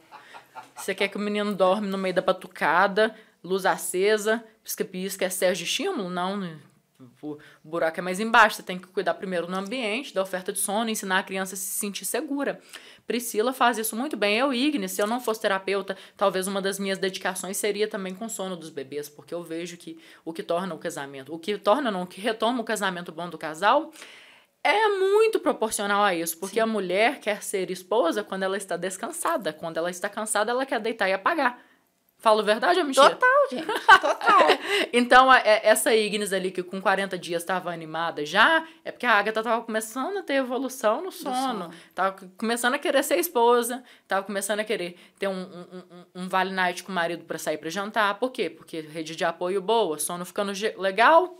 Speaker 2: Você quer que o menino dorme no meio da batucada, luz acesa, pisca-pisca, é Sérgio de estímulo? Não, né? o buraco é mais embaixo. Você tem que cuidar primeiro no ambiente, da oferta de sono, ensinar a criança a se sentir segura. Priscila faz isso muito bem. Eu, Ignis, se eu não fosse terapeuta, talvez uma das minhas dedicações seria também com o sono dos bebês, porque eu vejo que o que torna o casamento, o que torna, não, o que retoma o casamento bom do casal é muito proporcional a isso, porque Sim. a mulher quer ser esposa quando ela está descansada. Quando ela está cansada, ela quer deitar e apagar. Falo verdade ou mentira?
Speaker 1: Total, gente. Total.
Speaker 2: então, é, essa Ignis ali que com 40 dias estava animada já, é porque a Agatha estava começando a ter evolução no sono. Tava começando a querer ser esposa, tava começando a querer ter um, um, um, um vale night com o marido para sair para jantar. Por quê? Porque rede de apoio boa, sono ficando legal,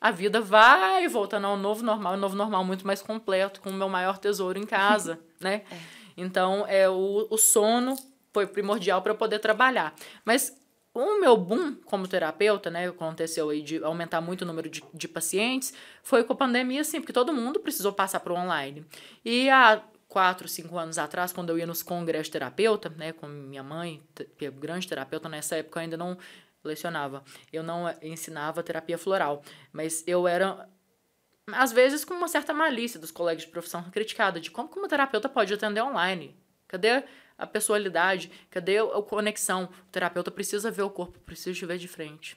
Speaker 2: a vida vai voltando ao novo normal, um novo normal muito mais completo, com o meu maior tesouro em casa, né? É. Então, é o, o sono foi primordial para eu poder trabalhar. Mas o meu boom como terapeuta, né, aconteceu aí de aumentar muito o número de, de pacientes, foi com a pandemia, sim, porque todo mundo precisou passar para o online. E há quatro, cinco anos atrás, quando eu ia nos congressos terapeuta, né, com minha mãe, que é grande terapeuta, nessa época eu ainda não lecionava, eu não ensinava terapia floral, mas eu era às vezes com uma certa malícia dos colegas de profissão criticada de como que uma terapeuta pode atender online. Cadê a pessoalidade? Cadê a conexão? O terapeuta precisa ver o corpo, precisa te ver de frente.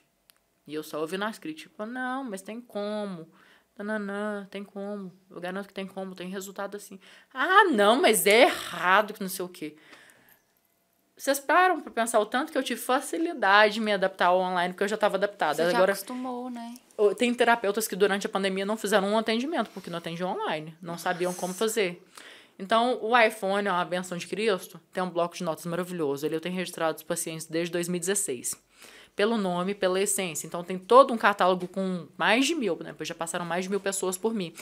Speaker 2: E eu só ouvi nas críticas. Não, mas tem como. Nananã, tem como. Eu garanto que tem como, tem resultado assim. Ah, não, mas é errado que não sei o quê. Vocês param para pensar o tanto que eu tive facilidade de me adaptar ao online, porque eu já estava adaptada.
Speaker 1: Você já
Speaker 2: Agora,
Speaker 1: acostumou, né?
Speaker 2: Tem terapeutas que durante a pandemia não fizeram um atendimento, porque não atendiam online. Não sabiam como fazer. Então, o iPhone é uma benção de Cristo, tem um bloco de notas maravilhoso. Ele eu tenho registrado os pacientes desde 2016. Pelo nome, pela essência. Então, tem todo um catálogo com mais de mil, né? Pois já passaram mais de mil pessoas por mim.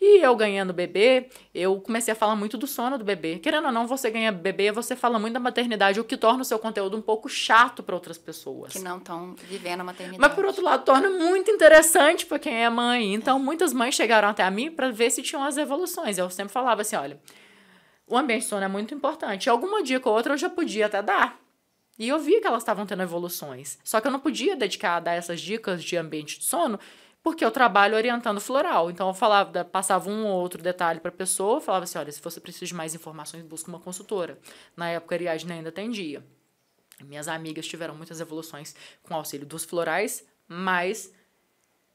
Speaker 2: E eu ganhando bebê, eu comecei a falar muito do sono do bebê. Querendo ou não, você ganha bebê, você fala muito da maternidade, o que torna o seu conteúdo um pouco chato para outras pessoas.
Speaker 1: Que não estão vivendo a maternidade.
Speaker 2: Mas, por outro lado, torna muito interessante para quem é mãe. Então, muitas mães chegaram até a mim para ver se tinham as evoluções. Eu sempre falava assim: olha o ambiente de sono é muito importante. Alguma dica ou outra eu já podia até dar. E eu vi que elas estavam tendo evoluções. Só que eu não podia dedicar a dar essas dicas de ambiente de sono, porque eu trabalho orientando floral. Então eu falava, passava um ou outro detalhe para a pessoa, falava assim: olha, se você precisa de mais informações, busca uma consultora. Na época a Ariadne ainda atendia. Minhas amigas tiveram muitas evoluções com auxílio dos florais, mas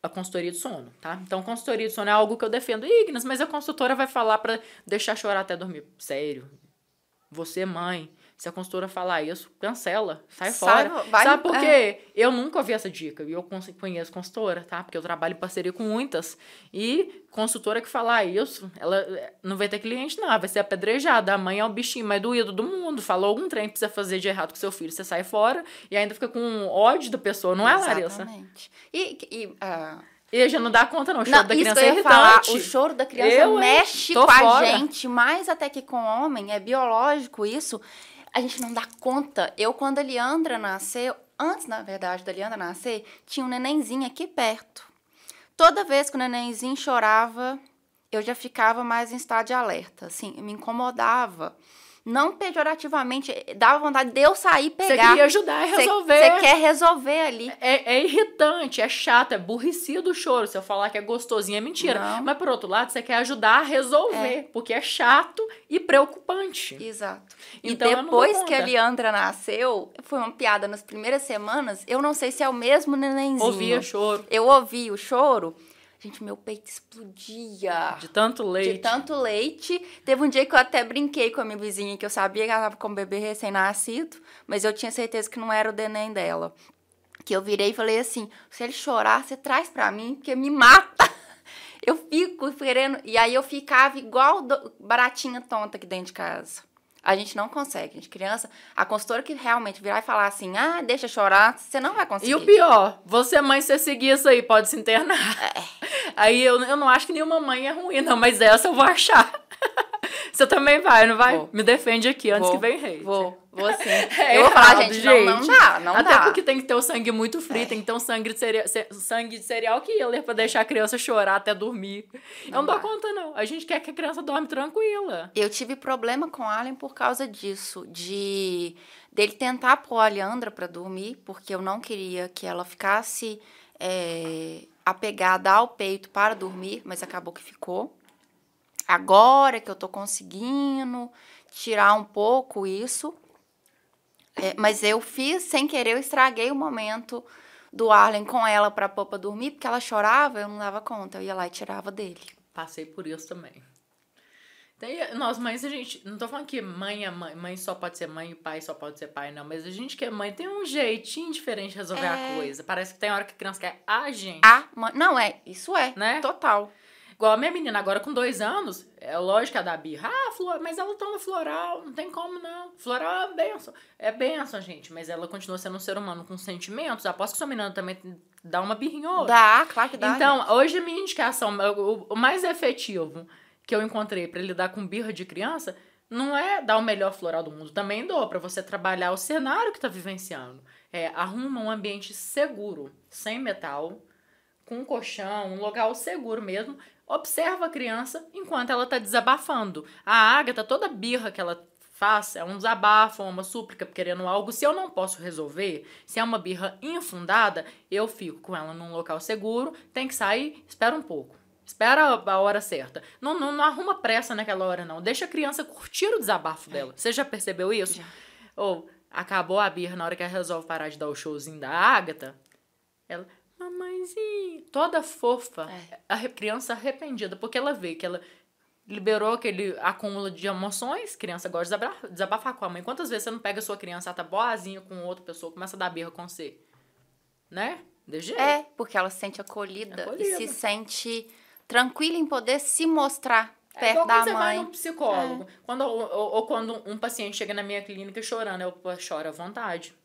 Speaker 2: a consultoria de sono, tá? Então, consultoria de sono é algo que eu defendo. Ignas, mas a consultora vai falar para deixar chorar até dormir. Sério. Você, mãe, se a consultora falar isso, cancela, sai, sai fora. Vai, Sabe por quê? É. Eu nunca ouvi essa dica. E eu conheço consultora, tá? Porque eu trabalho em parceria com muitas. E consultora que falar isso, ela eh, não vai ter cliente, não. Vai ser apedrejada. A mãe é o bichinho mais doído do mundo. Falou algum trem que precisa fazer de errado com seu filho, você sai fora e ainda fica com ódio da pessoa, não é, Larissa?
Speaker 1: Exatamente. E. e uh...
Speaker 2: E já não dá conta, não. O choro não, da criança é irritante. Falar,
Speaker 1: o choro da criança eu, mexe com fora. a gente, mais até que com o homem. É biológico isso a gente não dá conta. Eu, quando a Leandra nasceu, antes, na verdade, da Leandra nascer, tinha um nenenzinho aqui perto. Toda vez que o nenenzinho chorava, eu já ficava mais em estado de alerta, assim, me incomodava não pejorativamente, dava vontade de eu sair pegar. Você
Speaker 2: queria ajudar a resolver.
Speaker 1: Você quer resolver ali.
Speaker 2: É, é, irritante, é chato, é burricido o choro. Se eu falar que é gostosinho, é mentira. Não. Mas, por outro lado, você quer ajudar a resolver, é. porque é chato e preocupante.
Speaker 1: Exato. Então, e depois que a Leandra nasceu, foi uma piada nas primeiras semanas, eu não sei se é o mesmo nenenzinho.
Speaker 2: Ouvia choro.
Speaker 1: Eu ouvi o choro. Gente, meu peito explodia.
Speaker 2: De tanto leite.
Speaker 1: De tanto leite. Teve um dia que eu até brinquei com a minha vizinha, que eu sabia que ela estava com um bebê recém-nascido, mas eu tinha certeza que não era o neném dela. Que eu virei e falei assim: se ele chorar, você traz pra mim, porque me mata. Eu fico querendo. E aí eu ficava igual do... baratinha tonta aqui dentro de casa. A gente não consegue, gente. Criança, a consultora que realmente virar e falar assim, ah, deixa chorar, você não vai conseguir.
Speaker 2: E o pior, você mãe, você seguir isso aí, pode se internar. É. Aí eu, eu não acho que nenhuma mãe é ruim, não, mas essa eu vou achar. Você também vai, não vai?
Speaker 1: Vou.
Speaker 2: Me defende aqui antes
Speaker 1: Vou,
Speaker 2: que vem hate.
Speaker 1: Vou, vou sim.
Speaker 2: É
Speaker 1: eu vou falar,
Speaker 2: errado,
Speaker 1: gente, não, não dá, não
Speaker 2: Até
Speaker 1: dá.
Speaker 2: porque tem que ter o sangue muito frio, tem que ter um sangue de, cereal, sangue de cereal killer pra deixar a criança chorar até dormir. eu não dou
Speaker 1: dá.
Speaker 2: conta, não. A gente quer que a criança dorme tranquila.
Speaker 1: Eu tive problema com o Allen por causa disso, de dele tentar pôr a Leandra pra dormir, porque eu não queria que ela ficasse é, apegada ao peito para dormir, mas acabou que ficou. Agora que eu tô conseguindo tirar um pouco isso, é, mas eu fiz sem querer, eu estraguei o momento do Arlen com ela pra pôr pra dormir, porque ela chorava, eu não dava conta, eu ia lá e tirava dele.
Speaker 2: Passei por isso também. Tem, nós mães, a gente. Não tô falando que mãe é mãe, mãe só pode ser mãe e pai só pode ser pai, não. Mas a gente que é mãe tem um jeitinho diferente de resolver a
Speaker 1: É.
Speaker 2: coisa. Parece que tem hora que a criança quer a gente.
Speaker 1: A mãe, não é, isso é,
Speaker 2: Né?
Speaker 1: total.
Speaker 2: Igual a minha menina agora com dois anos, é lógico que a da birra. Ah, flor, mas ela toma floral, não tem como não. Floral é benção. É benção, gente. Mas ela continua sendo um ser humano com sentimentos. Aposto que sua menina também dá uma birrinha ou outra.
Speaker 1: Dá, claro que dá.
Speaker 2: Então, hoje a minha indicação, o, o mais efetivo que eu encontrei pra lidar com birra de criança, não é dar o melhor floral do mundo. Também dou pra você trabalhar o cenário que tá vivenciando. É, arruma um ambiente seguro, sem metal, com um colchão, um local seguro mesmo. Observa a criança enquanto ela tá desabafando. A Agatha, toda birra que ela faz, é um desabafo, é uma súplica querendo algo. Se eu não posso resolver, se é uma birra infundada, eu fico com ela num local seguro, tem que sair, espera um pouco. Espera a hora certa. Não, não, não arruma pressa naquela hora, não. Deixa a criança curtir o desabafo dela. Você já percebeu isso?
Speaker 1: Já.
Speaker 2: Ou acabou a birra na hora que ela resolve parar de dar o showzinho da Agatha. Ela, mamãezinha, toda fofa.
Speaker 1: É.
Speaker 2: A criança arrependida, porque ela vê que ela liberou aquele acúmulo de emoções. Criança gosta de desabafar, com a mãe. Quantas vezes você não pega a sua criança, ela tá boazinha com outra pessoa, começa a dar birra com você? Né? De jeito.
Speaker 1: É, porque ela se sente acolhida,
Speaker 2: Acolhida.
Speaker 1: e se sente tranquila em poder se mostrar
Speaker 2: É
Speaker 1: perto
Speaker 2: igual
Speaker 1: da
Speaker 2: quando você vai
Speaker 1: mãe. É.
Speaker 2: num psicólogo. Quando, ou, ou- ou quando um paciente chega na minha clínica chorando, eu choro à vontade.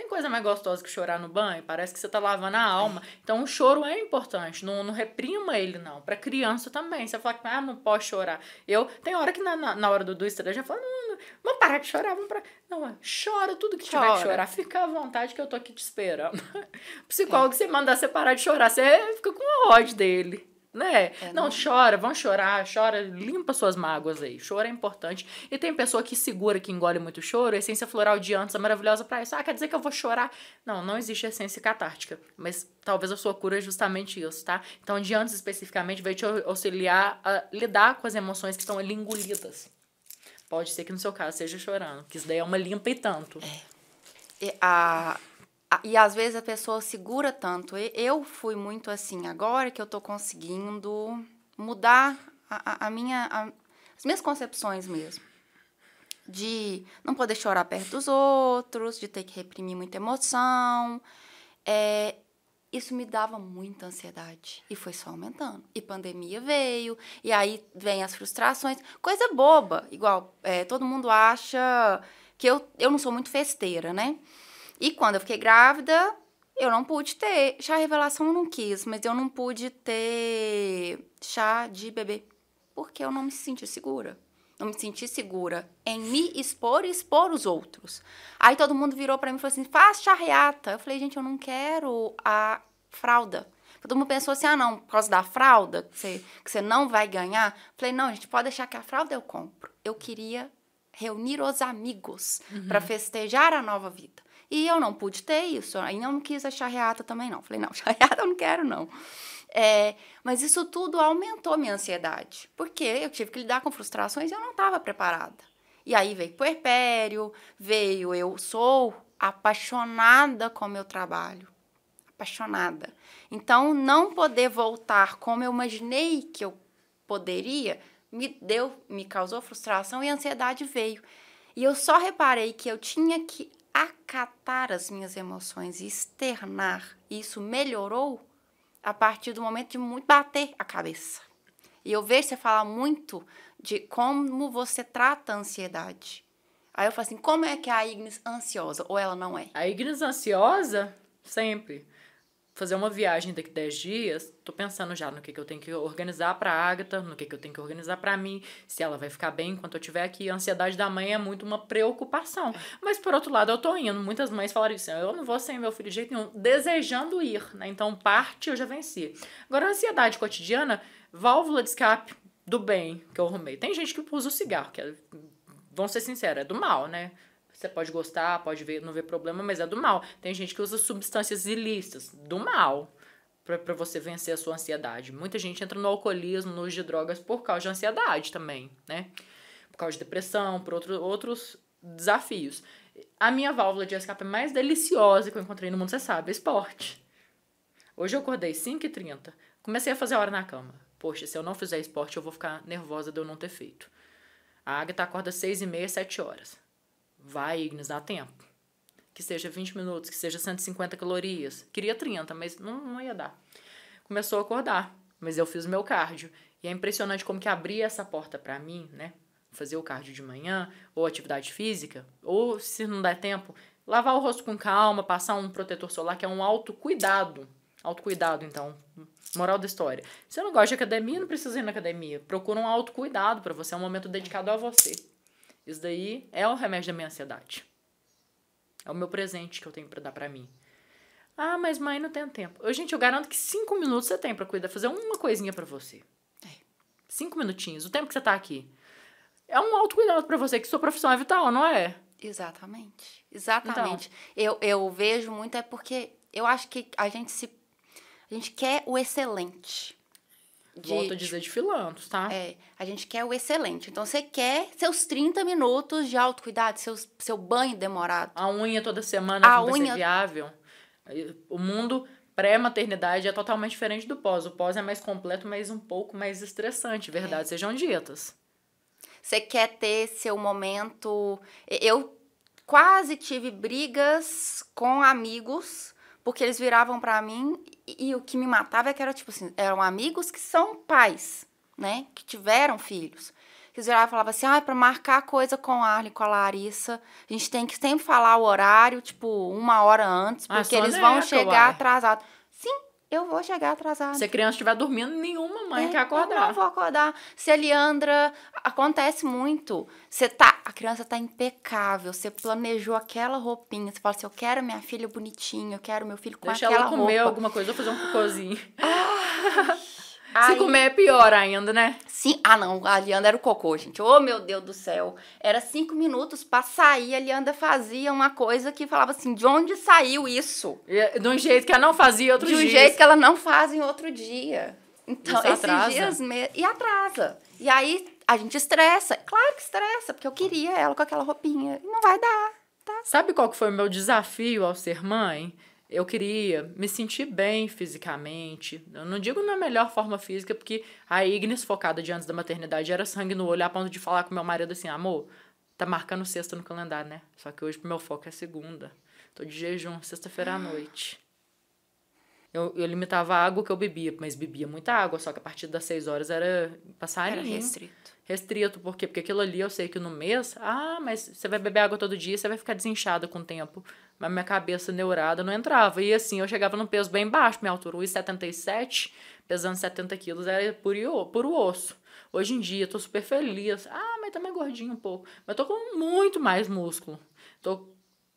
Speaker 2: Tem coisa mais gostosa que chorar no banho? Parece que você tá lavando a alma. Então o choro é importante. Não, não reprima ele, não. Pra criança também. Você fala que ah, não pode chorar. Eu, tem hora que na, na, na hora do, do estresse eu falo, não, não, vamos parar de chorar, vamos parar. Não, é, chora tudo que tiver que
Speaker 1: Chora.
Speaker 2: chorar. Fica à vontade que eu tô aqui te esperando. Psicólogo, você mandar você parar de chorar, você fica com ódio dele. Né?
Speaker 1: É,
Speaker 2: não,
Speaker 1: não-
Speaker 2: chora, vão chorar, chora, limpa suas mágoas aí. Choro é importante. E tem pessoa que segura, que engole muito choro. A essência floral de antes é maravilhosa pra isso. Ah, quer dizer que eu vou chorar? Não, não existe essência catártica. Mas talvez a sua cura é justamente isso, tá? Então, de antes especificamente, vai te au- auxiliar a lidar com as emoções que estão ali engolidas. Pode ser que no seu caso seja chorando, que isso daí é uma limpa e tanto.
Speaker 1: E, a, a- e às vezes a pessoa segura tanto. Eu fui muito assim, agora que eu tô conseguindo mudar a- a minha, a- as minhas concepções mesmo. De não poder chorar perto dos outros, de ter que reprimir muita emoção. É, isso me dava muita ansiedade. E foi só aumentando. E pandemia veio, e aí vem as frustrações. Coisa boba, igual é, todo mundo acha que eu, eu não sou muito festeira, né? E quando eu fiquei grávida, eu não pude ter. Chá revelação eu não quis, mas eu não pude ter chá de bebê. Porque eu não me senti segura. Não me senti segura em me expor e expor os outros. Aí todo mundo virou pra mim e falou assim: faz charreata. Eu falei, gente, eu não quero a fralda. Todo mundo pensou assim: ah, não, por causa da fralda, que você, que você não vai ganhar. Eu falei, não, gente, pode deixar que a fralda eu compro. Eu queria reunir os amigos pra festejar a nova vida. E eu não pude ter isso. Aí não quis a charreata também, não. Falei, não, charreata eu não quero, não. É, mas isso tudo aumentou minha ansiedade. Porque eu tive que lidar com frustrações e eu não estava preparada. E aí veio puerpério, veio eu sou apaixonada com o meu trabalho. Apaixonada. Então, não poder voltar como eu imaginei que eu poderia, me deu, me causou frustração e a ansiedade veio. E eu só reparei que eu tinha que acatar as minhas emoções e externar. Isso melhorou a partir do momento de muito bater a cabeça. E eu vejo você falar muito de como você trata a ansiedade. Aí eu falo assim, como é que é a Ignis ansiosa? Ou ela não é?
Speaker 2: A Ignis ansiosa, sempre. Fazer uma viagem daqui 10 dias, tô pensando já no que, que eu tenho que organizar pra Agatha, no que, que eu tenho que organizar pra mim, se ela vai ficar bem enquanto eu estiver aqui. A ansiedade da mãe é muito uma preocupação. Mas, por outro lado, eu tô indo. Muitas mães falaram assim, eu não vou sem meu filho de jeito nenhum, desejando ir, né? Então, parte eu já venci. Agora, a ansiedade cotidiana, válvula de escape do bem que eu arrumei. Tem gente que usa o cigarro, que é, vamos ser sinceros, é do mal, né? Você pode gostar, pode ver, não ver problema, mas é do mal. Tem gente que usa substâncias ilícitas, do mal, para você vencer a sua ansiedade. Muita gente entra no alcoolismo, no uso de drogas por causa de ansiedade também, né? Por causa de depressão, por outro, outros desafios. A minha válvula de escape mais deliciosa que eu encontrei no mundo, você sabe, é esporte. Hoje eu acordei 5h30, comecei a fazer a hora na cama. Poxa, se eu não fizer esporte, eu vou ficar nervosa de eu não ter feito. A Agatha acorda 6h30, 7 horas. Vai, Ignis, dá tempo. Que seja 20 minutos, que seja 150 calorias. Queria 30, mas não, não ia dar. Começou a acordar, mas eu fiz o meu cardio. E é impressionante como que abrir essa porta para mim, né? Fazer o cardio de manhã, ou atividade física, ou se não der tempo, lavar o rosto com calma, passar um protetor solar, que é um autocuidado. Autocuidado, então. Moral da história. Se você não gosta de academia, não precisa ir na academia. Procura um autocuidado para você, é um momento dedicado a você. Isso daí é o remédio da minha ansiedade. É o meu presente que eu tenho para dar para mim. Ah, mas mãe, não tem tempo. Eu, gente, eu garanto que cinco minutos você tem para cuidar, fazer uma coisinha para você. É. Cinco minutinhos, o tempo que você tá aqui. É um autocuidado para você, que sua profissão é vital, não é?
Speaker 1: Exatamente. Exatamente. Então. Eu, eu vejo muito é porque eu acho que a gente se. A gente quer o excelente.
Speaker 2: De, Volto a dizer de filantos, tá?
Speaker 1: É, a gente quer o excelente. Então, você quer seus 30 minutos de autocuidado, seu, seu banho demorado.
Speaker 2: A unha toda semana a unha... vai viável. O mundo pré-maternidade é totalmente diferente do pós. O pós é mais completo, mas um pouco mais estressante, verdade, é. sejam dietas.
Speaker 1: Você quer ter seu momento... Eu quase tive brigas com amigos porque eles viravam para mim e, e, o que me matava é que era tipo assim, eram amigos que são pais, né? Que tiveram filhos. Eles viravam e falavam assim, ah, para marcar coisa com a Arlen, com a Larissa, a gente tem que sempre falar o horário, tipo, uma hora antes, ah, porque ah, eles vão chegar atrasados. Eu vou chegar atrasada.
Speaker 2: Se a criança estiver dormindo, nenhuma mãe é, quer acordar.
Speaker 1: Eu não vou acordar. Se a Leandra. Acontece muito. Você tá. A criança tá impecável. Você planejou aquela roupinha. Você fala assim: eu quero minha filha bonitinha, eu quero meu filho com Deixa aquela roupa. Deixa
Speaker 2: ela comer alguma coisa, ou fazer um cocôzinho. Se comer é pior ainda, né?
Speaker 1: Sim. Ah, não. A Leandra era o cocô, gente. Oh, meu Deus do céu. Era cinco minutos pra sair. A Leandra fazia uma coisa que falava assim: de onde saiu isso?
Speaker 2: De um jeito que ela não fazia outro dia.
Speaker 1: De um jeito que ela não faz em outro dia. Então, isso esses dias. Me... E atrasa. E aí a gente estressa. Claro que estressa, porque eu queria ela com aquela roupinha. E não vai dar. Tá?
Speaker 2: Sabe qual que foi o meu desafio ao ser mãe? Eu queria me sentir bem fisicamente. Eu não digo na melhor forma física, porque a Ignis, focada de antes da maternidade, era sangue no olho, a ponto de falar com meu marido assim: amor, tá marcando sexta no calendário, né? Só que hoje meu foco é segunda. Tô de jejum, sexta-feira à noite. Eu, eu limitava a água que eu bebia, mas bebia muita água, só que a partir das seis horas era passarinho. Era
Speaker 1: restrito.
Speaker 2: Restrito, por quê? Porque aquilo ali eu sei que no mês, ah, mas você vai beber água todo dia, você vai ficar desinchada com o tempo. Mas minha cabeça neurada não entrava. E assim, eu chegava num peso bem baixo, minha altura 1,77, pesando 70 quilos, era puro, puro osso. Hoje em dia, tô super feliz. Ah, mas também gordinho um pouco. Mas tô com muito mais músculo. Tô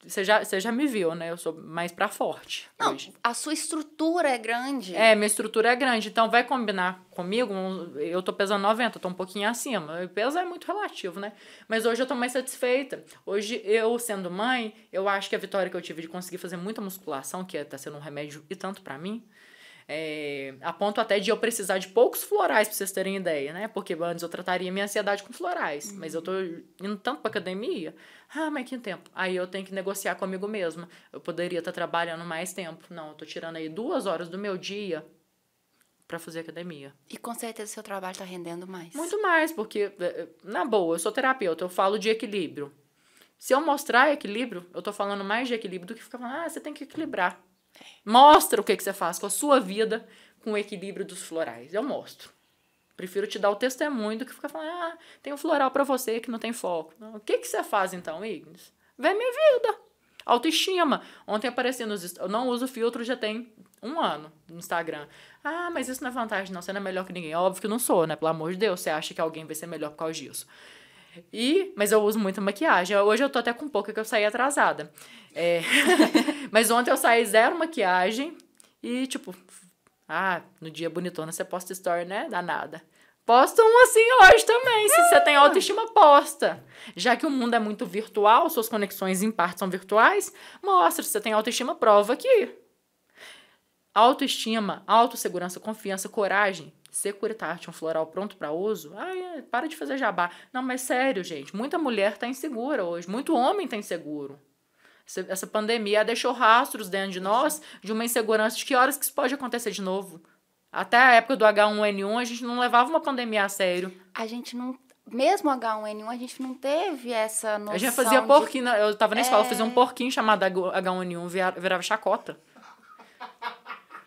Speaker 2: você já, você já me viu, né? Eu sou mais pra forte.
Speaker 1: Não, hoje. a sua estrutura é grande.
Speaker 2: É, minha estrutura é grande. Então, vai combinar comigo. Eu tô pesando 90, tô um pouquinho acima. O peso é muito relativo, né? Mas hoje eu tô mais satisfeita. Hoje, eu sendo mãe, eu acho que a vitória que eu tive de conseguir fazer muita musculação, que tá sendo um remédio e tanto para mim, é, a ponto até de eu precisar de poucos florais, pra vocês terem ideia, né? Porque antes eu trataria minha ansiedade com florais. Uhum. Mas eu tô indo tanto pra academia. Ah, mas que tempo? Aí eu tenho que negociar comigo mesma. Eu poderia estar tá trabalhando mais tempo. Não, eu tô tirando aí duas horas do meu dia para fazer academia.
Speaker 1: E com certeza seu trabalho tá rendendo mais.
Speaker 2: Muito mais, porque, é, é, na boa, eu sou terapeuta, eu falo de equilíbrio. Se eu mostrar equilíbrio, eu tô falando mais de equilíbrio do que ficar falando, ah, você tem que equilibrar. Mostra o que, que você faz com a sua vida com o equilíbrio dos florais. Eu mostro. Prefiro te dar o testemunho do que ficar falando, ah, tem um floral para você que não tem foco. O que, que você faz então, Ignis? Vê minha vida. Autoestima. Ontem aparecendo nos. Eu não uso filtro, já tem Um ano no Instagram. Ah, mas isso não é vantagem, não. Você não é melhor que ninguém. Óbvio que não sou, né? Pelo amor de Deus. Você acha que alguém vai ser melhor por causa disso. E, mas eu uso muita maquiagem. Hoje eu tô até com pouca que eu saí atrasada. É, mas ontem eu saí zero maquiagem e, tipo, ah, no dia bonitona você posta story, né? Dá nada. Posta um assim hoje também. Se você tem autoestima, posta. Já que o mundo é muito virtual, suas conexões em parte são virtuais, mostra. Se você tem autoestima, prova aqui. Autoestima, autossegurança, confiança, coragem, Securitate, um floral pronto para uso. Ai, para de fazer jabá. Não, mas sério, gente. Muita mulher tá insegura hoje. Muito homem tá inseguro. Essa pandemia deixou rastros dentro de nós de uma insegurança de que horas que isso pode acontecer de novo. Até a época do H1N1, a gente não levava uma pandemia a sério.
Speaker 1: A gente não. Mesmo H1N1, a gente não teve essa noção.
Speaker 2: A gente fazia de... porquinho. Eu tava na é... escola, fazia um porquinho chamado H1N1, virava chacota.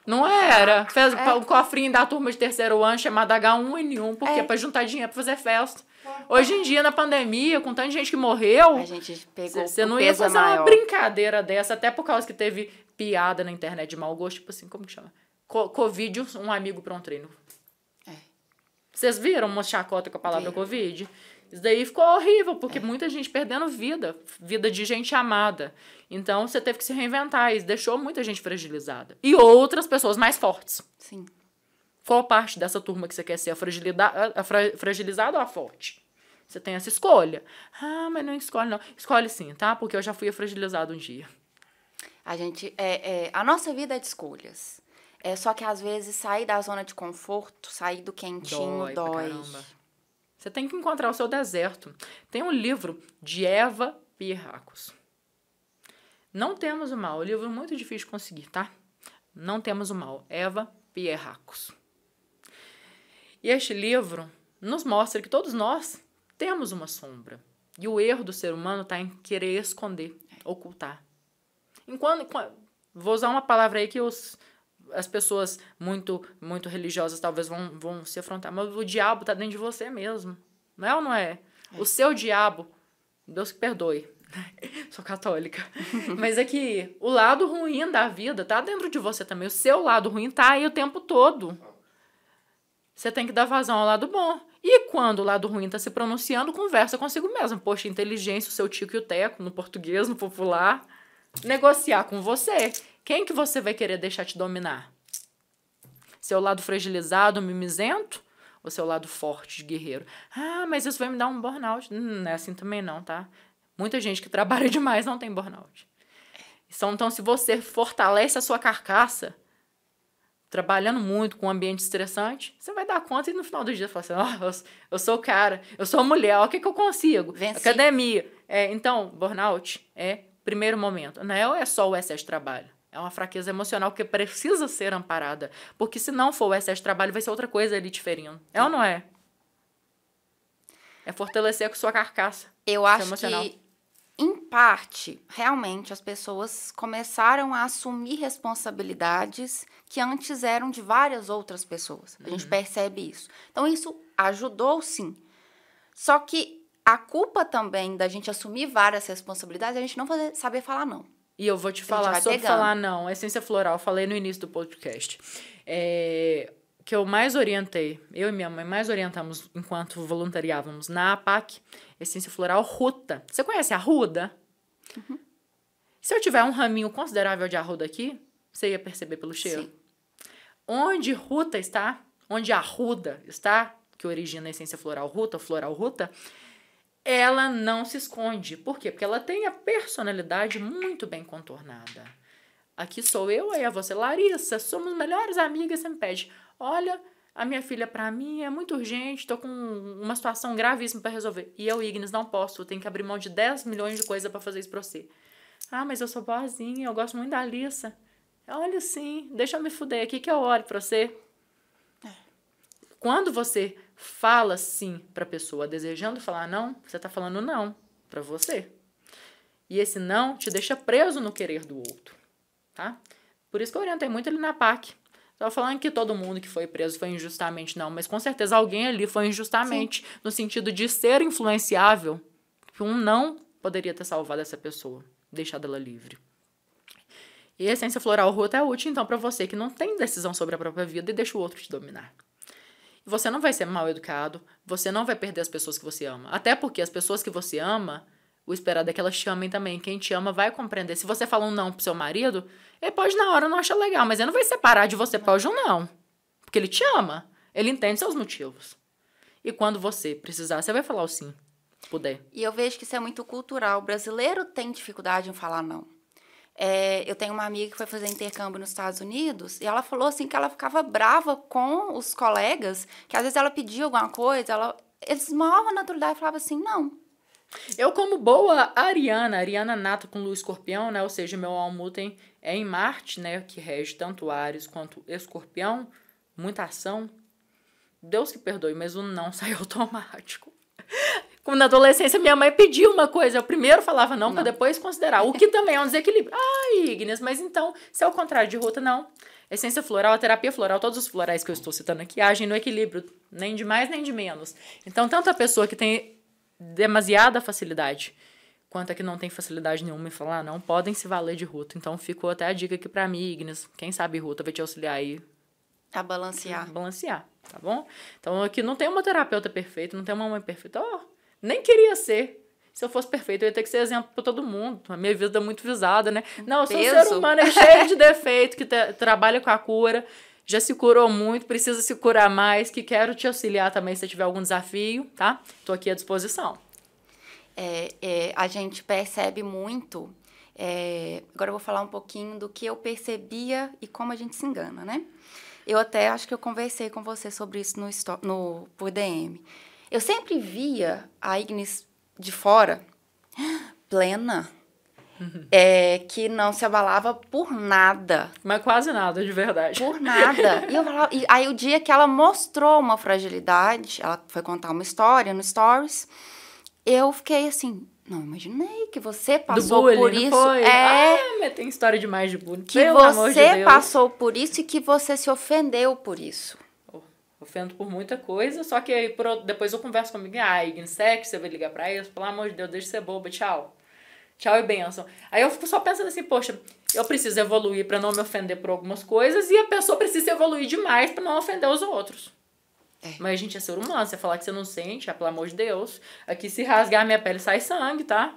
Speaker 2: Não era. Fez é. o cofrinho da turma de terceiro ano chamado H1N1. Por quê? É. Pra juntar dinheiro pra fazer festa. Hoje em dia, na pandemia, com tanta gente que morreu.
Speaker 1: A gente pegou.
Speaker 2: Você não ia fazer maior. uma brincadeira dessa, até por causa que teve piada na internet de mau gosto, tipo assim, como que chama? Co Covid, um amigo para um treino. É. Vocês viram uma chacota com a palavra Covid? Isso daí ficou horrível, porque é. muita gente perdendo vida, vida de gente amada. Então você teve que se reinventar, isso deixou muita gente fragilizada. E outras pessoas mais fortes.
Speaker 1: Sim.
Speaker 2: Qual parte dessa turma que você quer ser? A, fragilidade, a fra fragilizada ou a forte? Você tem essa escolha. Ah, mas não escolhe, não. Escolhe sim, tá? Porque eu já fui fragilizado um dia.
Speaker 1: A gente. É, é, a nossa vida é de escolhas. É só que às vezes sair da zona de conforto, sair do quentinho, dói. dói.
Speaker 2: Você tem que encontrar o seu deserto. Tem um livro de Eva Pirracos. Não temos o mal. O livro é muito difícil de conseguir, tá? Não temos o mal. Eva Pierracos. E este livro nos mostra que todos nós temos uma sombra. E o erro do ser humano está em querer esconder, ocultar. Enquanto, vou usar uma palavra aí que os, as pessoas muito muito religiosas talvez vão, vão se afrontar, mas o diabo está dentro de você mesmo. Não é ou não é? é. O seu diabo, Deus que perdoe. Sou católica. mas é que o lado ruim da vida tá dentro de você também. O seu lado ruim tá aí o tempo todo. Você tem que dar vazão ao lado bom. E quando o lado ruim está se pronunciando, conversa consigo mesmo. Poxa, inteligência, o seu tico e o teco, no português, no popular. Negociar com você. Quem que você vai querer deixar te dominar? Seu lado fragilizado, mimizento? Ou seu lado forte, de guerreiro? Ah, mas isso vai me dar um burnout. Hum, não é assim também não, tá? Muita gente que trabalha demais não tem burnout. Então, se você fortalece a sua carcaça, trabalhando muito com um ambiente estressante, você vai dar conta e no final do dia você fala assim, oh, eu, eu sou o cara, eu sou mulher, o que, que eu consigo?
Speaker 1: Venci.
Speaker 2: Academia. É, então, burnout é primeiro momento. Não é, é só o excesso de trabalho. É uma fraqueza emocional que precisa ser amparada. Porque se não for o excesso de trabalho, vai ser outra coisa ali diferindo. É ou não é? É fortalecer com sua carcaça.
Speaker 1: Eu acho emocional. que em parte, realmente as pessoas começaram a assumir responsabilidades que antes eram de várias outras pessoas. A uhum. gente percebe isso. Então, isso ajudou sim. Só que a culpa também da gente assumir várias responsabilidades é a gente não fazer, saber falar não.
Speaker 2: E eu vou te falar sobre pegando. falar não. Essência floral, falei no início do podcast. É, que eu mais orientei, eu e minha mãe mais orientamos enquanto voluntariávamos na APAC, essência floral ruta. Você conhece a ruda? Uhum. Se eu tiver um raminho considerável de arruda aqui, você ia perceber pelo cheiro. Sim. Onde ruta está, onde a ruda está, que origina a essência floral ruta, floral ruta, ela não se esconde. Por quê? Porque ela tem a personalidade muito bem contornada. Aqui sou eu, aí é você, Larissa, somos melhores amigas, você me pede, Olha, a minha filha para mim é muito urgente, estou com uma situação gravíssima para resolver. E eu, Ignis, não posso, eu tenho que abrir mão de 10 milhões de coisas para fazer isso para você. Ah, mas eu sou boazinha, eu gosto muito da Alissa. Olha sim, deixa eu me fuder aqui que eu olho para você. É. Quando você fala sim para pessoa desejando falar não, você tá falando não para você. E esse não te deixa preso no querer do outro, tá? Por isso que eu orientei muito ele na PAC. Estou falando que todo mundo que foi preso foi injustamente, não, mas com certeza alguém ali foi injustamente, Sim. no sentido de ser influenciável, que um não poderia ter salvado essa pessoa, deixado ela livre. E a essência floral ruta é útil, então, para você que não tem decisão sobre a própria vida e deixa o outro te dominar. Você não vai ser mal educado, você não vai perder as pessoas que você ama. Até porque as pessoas que você ama, o esperado é que elas te amem também. Quem te ama vai compreender. Se você fala um não pro seu marido, ele pode na hora não achar legal, mas ele não vai separar de você por um não. Porque ele te ama. Ele entende seus motivos. E quando você precisar, você vai falar o sim, se puder.
Speaker 1: E eu vejo que isso é muito cultural. O brasileiro tem dificuldade em falar não. É, eu tenho uma amiga que foi fazer intercâmbio nos Estados Unidos e ela falou assim que ela ficava brava com os colegas, que às vezes ela pedia alguma coisa, ela, eles a naturalidade falavam assim, não.
Speaker 2: Eu, como boa ariana, ariana nata com lua escorpião, né? Ou seja, meu almutem é em Marte, né? Que rege tanto Ares quanto escorpião, muita ação. Deus que perdoe, mas o não sai automático. Como na adolescência, minha mãe pediu uma coisa, eu primeiro falava não, não. para depois considerar. O que também é um desequilíbrio. Ai, Ignis, mas então, se é o contrário de ruta, não. Essência floral, a terapia floral, todos os florais que eu estou citando aqui agem no equilíbrio, nem de mais nem de menos. Então, tanto a pessoa que tem demasiada facilidade, quanto a que não tem facilidade nenhuma em falar, não podem se valer de ruta. Então, ficou até a dica aqui para mim, Ignis. Quem sabe ruta vai te auxiliar aí.
Speaker 1: A balancear.
Speaker 2: Balancear, tá bom? Então, aqui não tem uma terapeuta perfeita, não tem uma mãe perfeita. Oh, nem queria ser. Se eu fosse perfeito, eu ia ter que ser exemplo para todo mundo. A minha vida é muito visada, né? Não, eu sou Peso. um ser humano é cheio de defeito, que trabalha com a cura, já se curou muito, precisa se curar mais, que quero te auxiliar também se tiver algum desafio, tá? Tô aqui à disposição.
Speaker 1: É, é, a gente percebe muito. É, agora eu vou falar um pouquinho do que eu percebia e como a gente se engana, né? Eu até acho que eu conversei com você sobre isso no, no por DM. Eu sempre via a Ignis de fora plena, uhum. é, que não se abalava por nada.
Speaker 2: Mas quase nada, de verdade.
Speaker 1: Por nada. e, falava, e aí o dia que ela mostrou uma fragilidade, ela foi contar uma história no Stories, eu fiquei assim, não imaginei que você passou bullying, por isso.
Speaker 2: Foi? É. Ah, mas tem história demais de bullying.
Speaker 1: Que Pelo você de passou por isso e que você se ofendeu por isso
Speaker 2: ofendo por muita coisa, só que aí por, depois eu converso comigo, ah, Ignsec, você vai ligar pra eles, pelo amor de Deus, deixa de ser boba, tchau. Tchau e benção. Aí eu fico só pensando assim, poxa, eu preciso evoluir para não me ofender por algumas coisas e a pessoa precisa evoluir demais para não ofender os outros. É. Mas a gente é ser humano, você falar que você não sente, ah, pelo amor de Deus. Aqui se rasgar minha pele sai sangue, tá?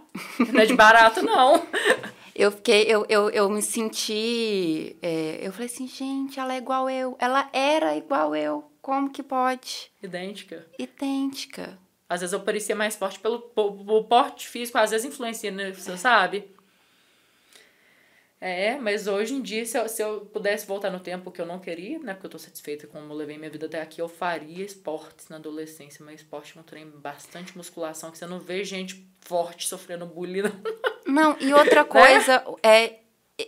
Speaker 2: Não é de barato, não.
Speaker 1: eu fiquei, eu, eu, eu me senti. É, eu falei assim, gente, ela é igual eu. Ela era igual eu. Como que pode?
Speaker 2: Idêntica.
Speaker 1: Idêntica.
Speaker 2: Às vezes eu parecia mais forte pelo, pelo porte físico, às vezes influencia nisso, é. sabe? É, mas hoje em dia, se eu, se eu pudesse voltar no tempo que eu não queria, né? Porque eu tô satisfeita com como eu levei minha vida até aqui, eu faria esportes na adolescência. Mas esporte é um trem bastante musculação, que você não vê gente forte sofrendo bullying.
Speaker 1: Não, e outra né? coisa, né? é.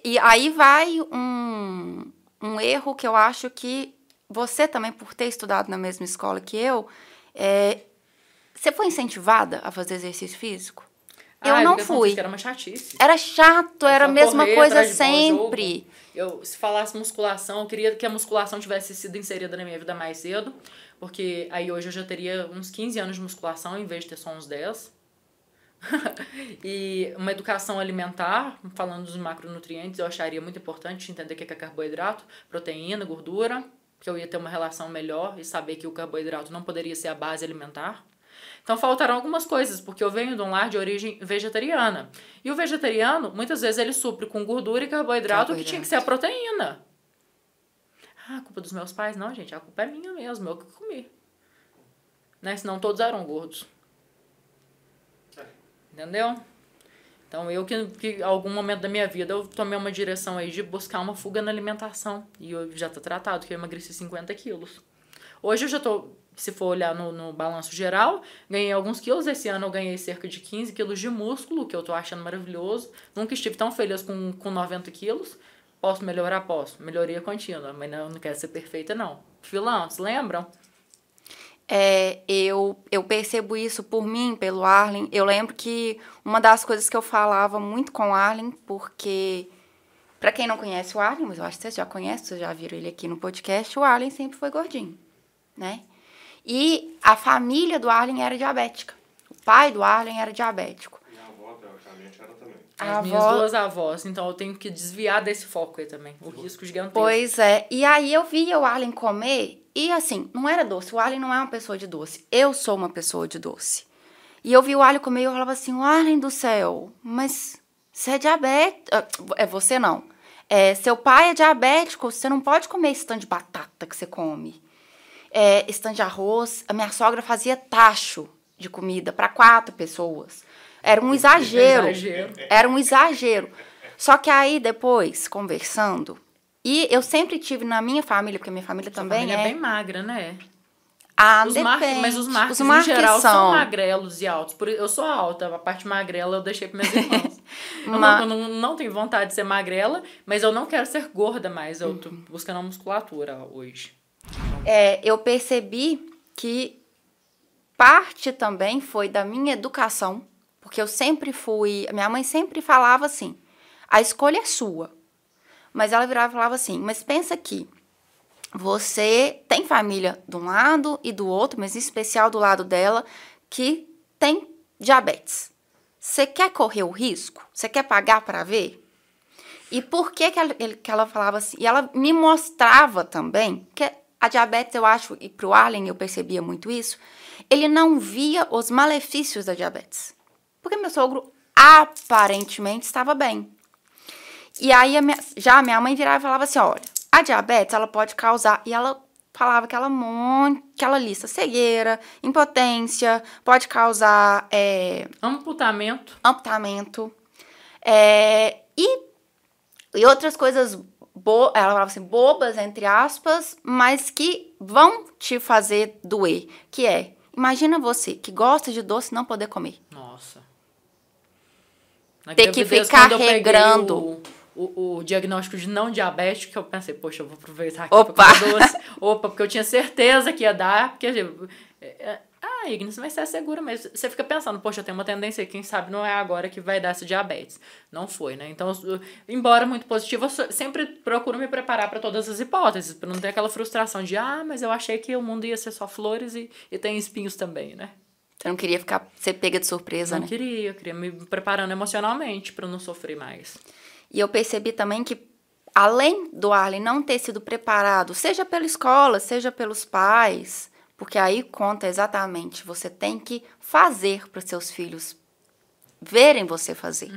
Speaker 1: E aí vai um, um erro que eu acho que você também, por ter estudado na mesma escola que eu, é, você foi incentivada a fazer exercício físico? Eu ah, não fui.
Speaker 2: Era uma chatice.
Speaker 1: Era chato, era a mesma correr, coisa sempre.
Speaker 2: Eu, se falasse musculação, eu queria que a musculação tivesse sido inserida na minha vida mais cedo, porque aí hoje eu já teria uns 15 anos de musculação em vez de ter só uns 10. e uma educação alimentar, falando dos macronutrientes, eu acharia muito importante entender o que é carboidrato, proteína, gordura que eu ia ter uma relação melhor e saber que o carboidrato não poderia ser a base alimentar. Então faltaram algumas coisas, porque eu venho de um lar de origem vegetariana. E o vegetariano, muitas vezes, ele supre com gordura e carboidrato, carboidrato. que tinha que ser a proteína. Ah, a culpa dos meus pais? Não, gente, a culpa é minha mesmo, eu que comi. Né? Senão todos eram gordos. Entendeu? Então, eu que, que algum momento da minha vida eu tomei uma direção aí de buscar uma fuga na alimentação. E eu já tô tratado, que eu emagreci 50 quilos. Hoje eu já tô, se for olhar no, no balanço geral, ganhei alguns quilos. Esse ano eu ganhei cerca de 15 quilos de músculo, que eu tô achando maravilhoso. Nunca estive tão feliz com, com 90 quilos. Posso melhorar? Posso. Melhoria contínua, mas não, não quero ser perfeita, não. Filão, lembram?
Speaker 1: É, eu, eu percebo isso por mim, pelo Arlen. Eu lembro que uma das coisas que eu falava muito com o Arlen, porque, para quem não conhece o Arlen, mas eu acho que vocês já conhecem, vocês já viram ele aqui no podcast, o Arlen sempre foi gordinho, né? E a família do Arlen era diabética. O pai do Arlen era diabético.
Speaker 3: Minha avó, teoricamente, era também.
Speaker 2: As
Speaker 1: A
Speaker 2: minhas
Speaker 1: avó-
Speaker 2: duas avós. Então eu tenho que desviar desse foco aí também. O risco gigantesco.
Speaker 1: Pois é. E aí eu via o Arlen comer e assim, não era doce. O Arlen não é uma pessoa de doce. Eu sou uma pessoa de doce. E eu vi o Arlen comer e eu falava assim, Arlen do céu, mas você é diabético. Ah, É você não. É, seu pai é diabético, você não pode comer esse tanto de batata que você come. É, esse tanto de arroz. A minha sogra fazia tacho de comida para quatro pessoas. Era um exagero.
Speaker 2: Exagero.
Speaker 1: Era um exagero. Só que aí, depois, conversando, e eu sempre tive na minha família, porque minha família
Speaker 2: Sua
Speaker 1: também
Speaker 2: família
Speaker 1: é.
Speaker 2: é bem magra, né?
Speaker 1: Ah,
Speaker 2: Os
Speaker 1: depende.
Speaker 2: mas os marcos,
Speaker 1: Os marcos
Speaker 2: em geral são.
Speaker 1: são.
Speaker 2: magrelos e altos. Por, eu sou alta, a parte magrela eu deixei para minhas irmãs. eu,
Speaker 1: Ma-
Speaker 2: não, eu não, não tenho vontade de ser magrela, mas eu não quero ser gorda mais. Eu tô buscando a musculatura hoje.
Speaker 1: É, eu percebi que parte também foi da minha educação, porque eu sempre fui. Minha mãe sempre falava assim: a escolha é sua. Mas ela virava e falava assim: mas pensa que você tem família de um lado e do outro, mas em especial do lado dela, que tem diabetes. Você quer correr o risco? Você quer pagar para ver? E por que, que, ela, que ela falava assim? E ela me mostrava também que a diabetes, eu acho, e pro Arlen eu percebia muito isso, ele não via os malefícios da diabetes. Porque meu sogro aparentemente estava bem. E aí a minha- já a minha mãe virava e falava assim: olha, a diabetes ela pode causar. E ela falava aquela, mon... aquela lista: cegueira, impotência, pode causar é,
Speaker 2: Amputamento.
Speaker 1: amputamento. é, e, e outras coisas, bo ela falava assim, bobas, entre aspas, mas que vão te fazer doer. Que é, imagina você que gosta de doce não poder comer.
Speaker 2: Nossa.
Speaker 1: Ter que
Speaker 2: gravidez,
Speaker 1: ficar regrando.
Speaker 2: O, o, o diagnóstico de não diabético, eu pensei, poxa, eu vou aproveitar aqui
Speaker 1: Opa!
Speaker 2: pra comer doce. Opa, porque eu tinha certeza que ia dar, porque... Ah, Ignis, mas você é segura, mas você fica pensando, poxa, eu tenho uma tendência, quem sabe não é agora que vai dar essa diabetes. Não foi, né? Então, embora muito positivo, eu sempre procuro me preparar para todas as hipóteses, para não ter aquela frustração de, ah, mas eu achei que o mundo ia ser só flores e, e tem espinhos também, né?
Speaker 1: Você não queria ficar ser pega de surpresa,
Speaker 2: não
Speaker 1: né?
Speaker 2: queria, eu queria me preparando emocionalmente para não sofrer mais.
Speaker 1: E eu percebi também que, além do Arlen não ter sido preparado, seja pela escola, seja pelos pais, porque aí conta exatamente, você tem que fazer para os seus filhos verem você fazer.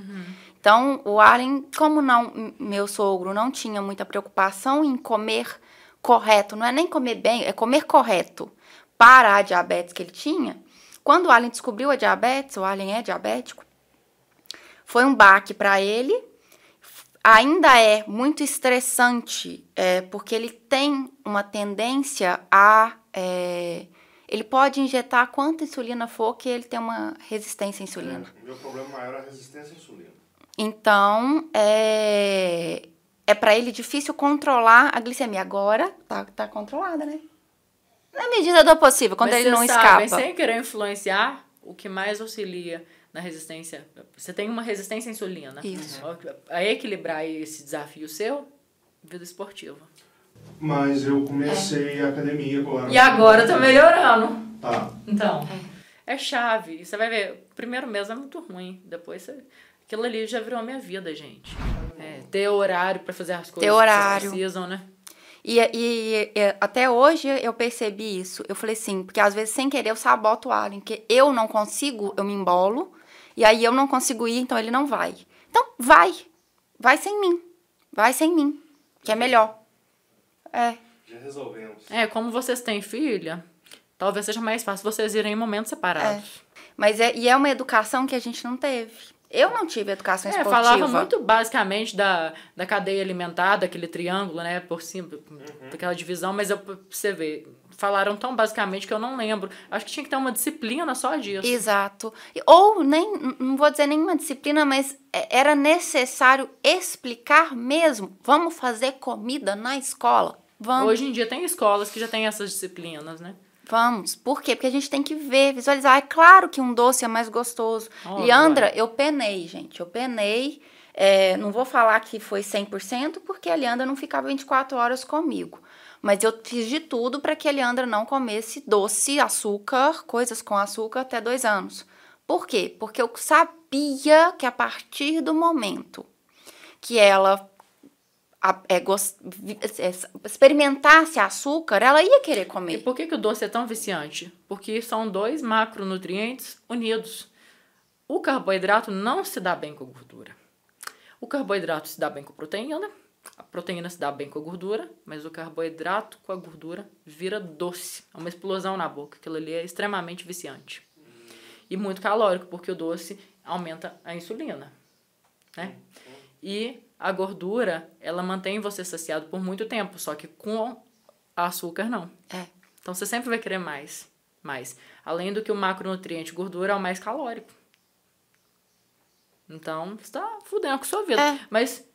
Speaker 1: Então, o Arlen, como não, meu sogro não tinha muita preocupação em comer correto, não é nem comer bem, é comer correto para a diabetes que ele tinha. Quando o Arlen descobriu a diabetes, o Arlen é diabético, foi um baque para ele. Ainda é muito estressante, é, porque ele tem uma tendência a. é, ele pode injetar quanta insulina for que ele tem uma resistência à insulina.
Speaker 3: É, meu problema maior é a resistência à insulina.
Speaker 1: Então, é, é para ele difícil controlar a glicemia. Agora, tá, tá controlada, né? Na medida do possível, quando
Speaker 2: Mas
Speaker 1: ele não
Speaker 2: sabem,
Speaker 1: escapa.
Speaker 2: sem querer influenciar, o que mais auxilia na resistência. Você tem uma resistência à insulina.
Speaker 1: Isso.
Speaker 2: A equilibrar esse desafio seu, vida esportiva.
Speaker 3: Mas eu comecei a academia agora.
Speaker 2: E agora tá melhorando.
Speaker 3: Tá.
Speaker 2: Então, é chave. E Você vai ver, o primeiro mês é muito ruim. Depois você. Aquilo ali já virou a minha vida, gente. É, ter horário pra fazer as coisas
Speaker 1: horário.
Speaker 2: que vocês precisam, né?
Speaker 1: E, e- e até hoje eu percebi isso. Eu falei assim, porque às vezes sem querer eu saboto o Alien, porque eu não consigo, eu me embolo, e aí eu não consigo ir, então ele não vai. Então, vai. Vai sem mim. Vai sem mim. Que é melhor. É.
Speaker 3: Já resolvemos.
Speaker 2: É, como vocês têm filha, talvez seja mais fácil vocês irem em momentos separados.
Speaker 1: Mas é, e é uma educação que a gente não teve. Eu não tive educação
Speaker 2: É,
Speaker 1: esportiva.
Speaker 2: falava muito basicamente da, da cadeia alimentar, daquele triângulo, né, por cima, daquela divisão, mas eu, você ver, falaram tão basicamente que eu não lembro. Acho que tinha que ter uma disciplina só disso.
Speaker 1: Exato. Ou nem, não vou dizer nenhuma disciplina, mas é- era necessário explicar mesmo. Vamos fazer comida na escola. Vamos.
Speaker 2: Hoje em dia tem escolas que já têm essas disciplinas, né?
Speaker 1: Vamos. Por quê? Porque a gente tem que ver, visualizar. É claro que um doce é mais gostoso.
Speaker 2: Óbvio,
Speaker 1: Leandra, eu penei, gente. Eu penei. É, não vou falar que foi 100%, porque a Leandra não ficava 24 horas comigo. Mas eu fiz de tudo para que a Leandra não comesse doce, açúcar, coisas com açúcar até dois anos. Por quê? Porque eu sabia que a partir do momento que ela a- é, gos- vi- é, experimentasse açúcar, ela ia querer
Speaker 2: E
Speaker 1: comer.
Speaker 2: por que, que o doce é tão viciante? Porque são dois macronutrientes unidos. O carboidrato não se dá bem com a gordura. O carboidrato se dá bem com a proteína, a proteína se dá bem com a gordura, mas o carboidrato com a gordura vira doce. É uma explosão na boca. Aquilo ali é extremamente viciante. E muito calórico, porque o doce aumenta a insulina. Né? E a gordura, ela mantém você saciado por muito tempo, só que com açúcar não.
Speaker 1: É.
Speaker 2: Então você sempre vai querer mais, mais. Além do que o macronutriente gordura é o mais calórico. Então, você tá fudendo com a sua vida.
Speaker 1: É.
Speaker 2: Mas,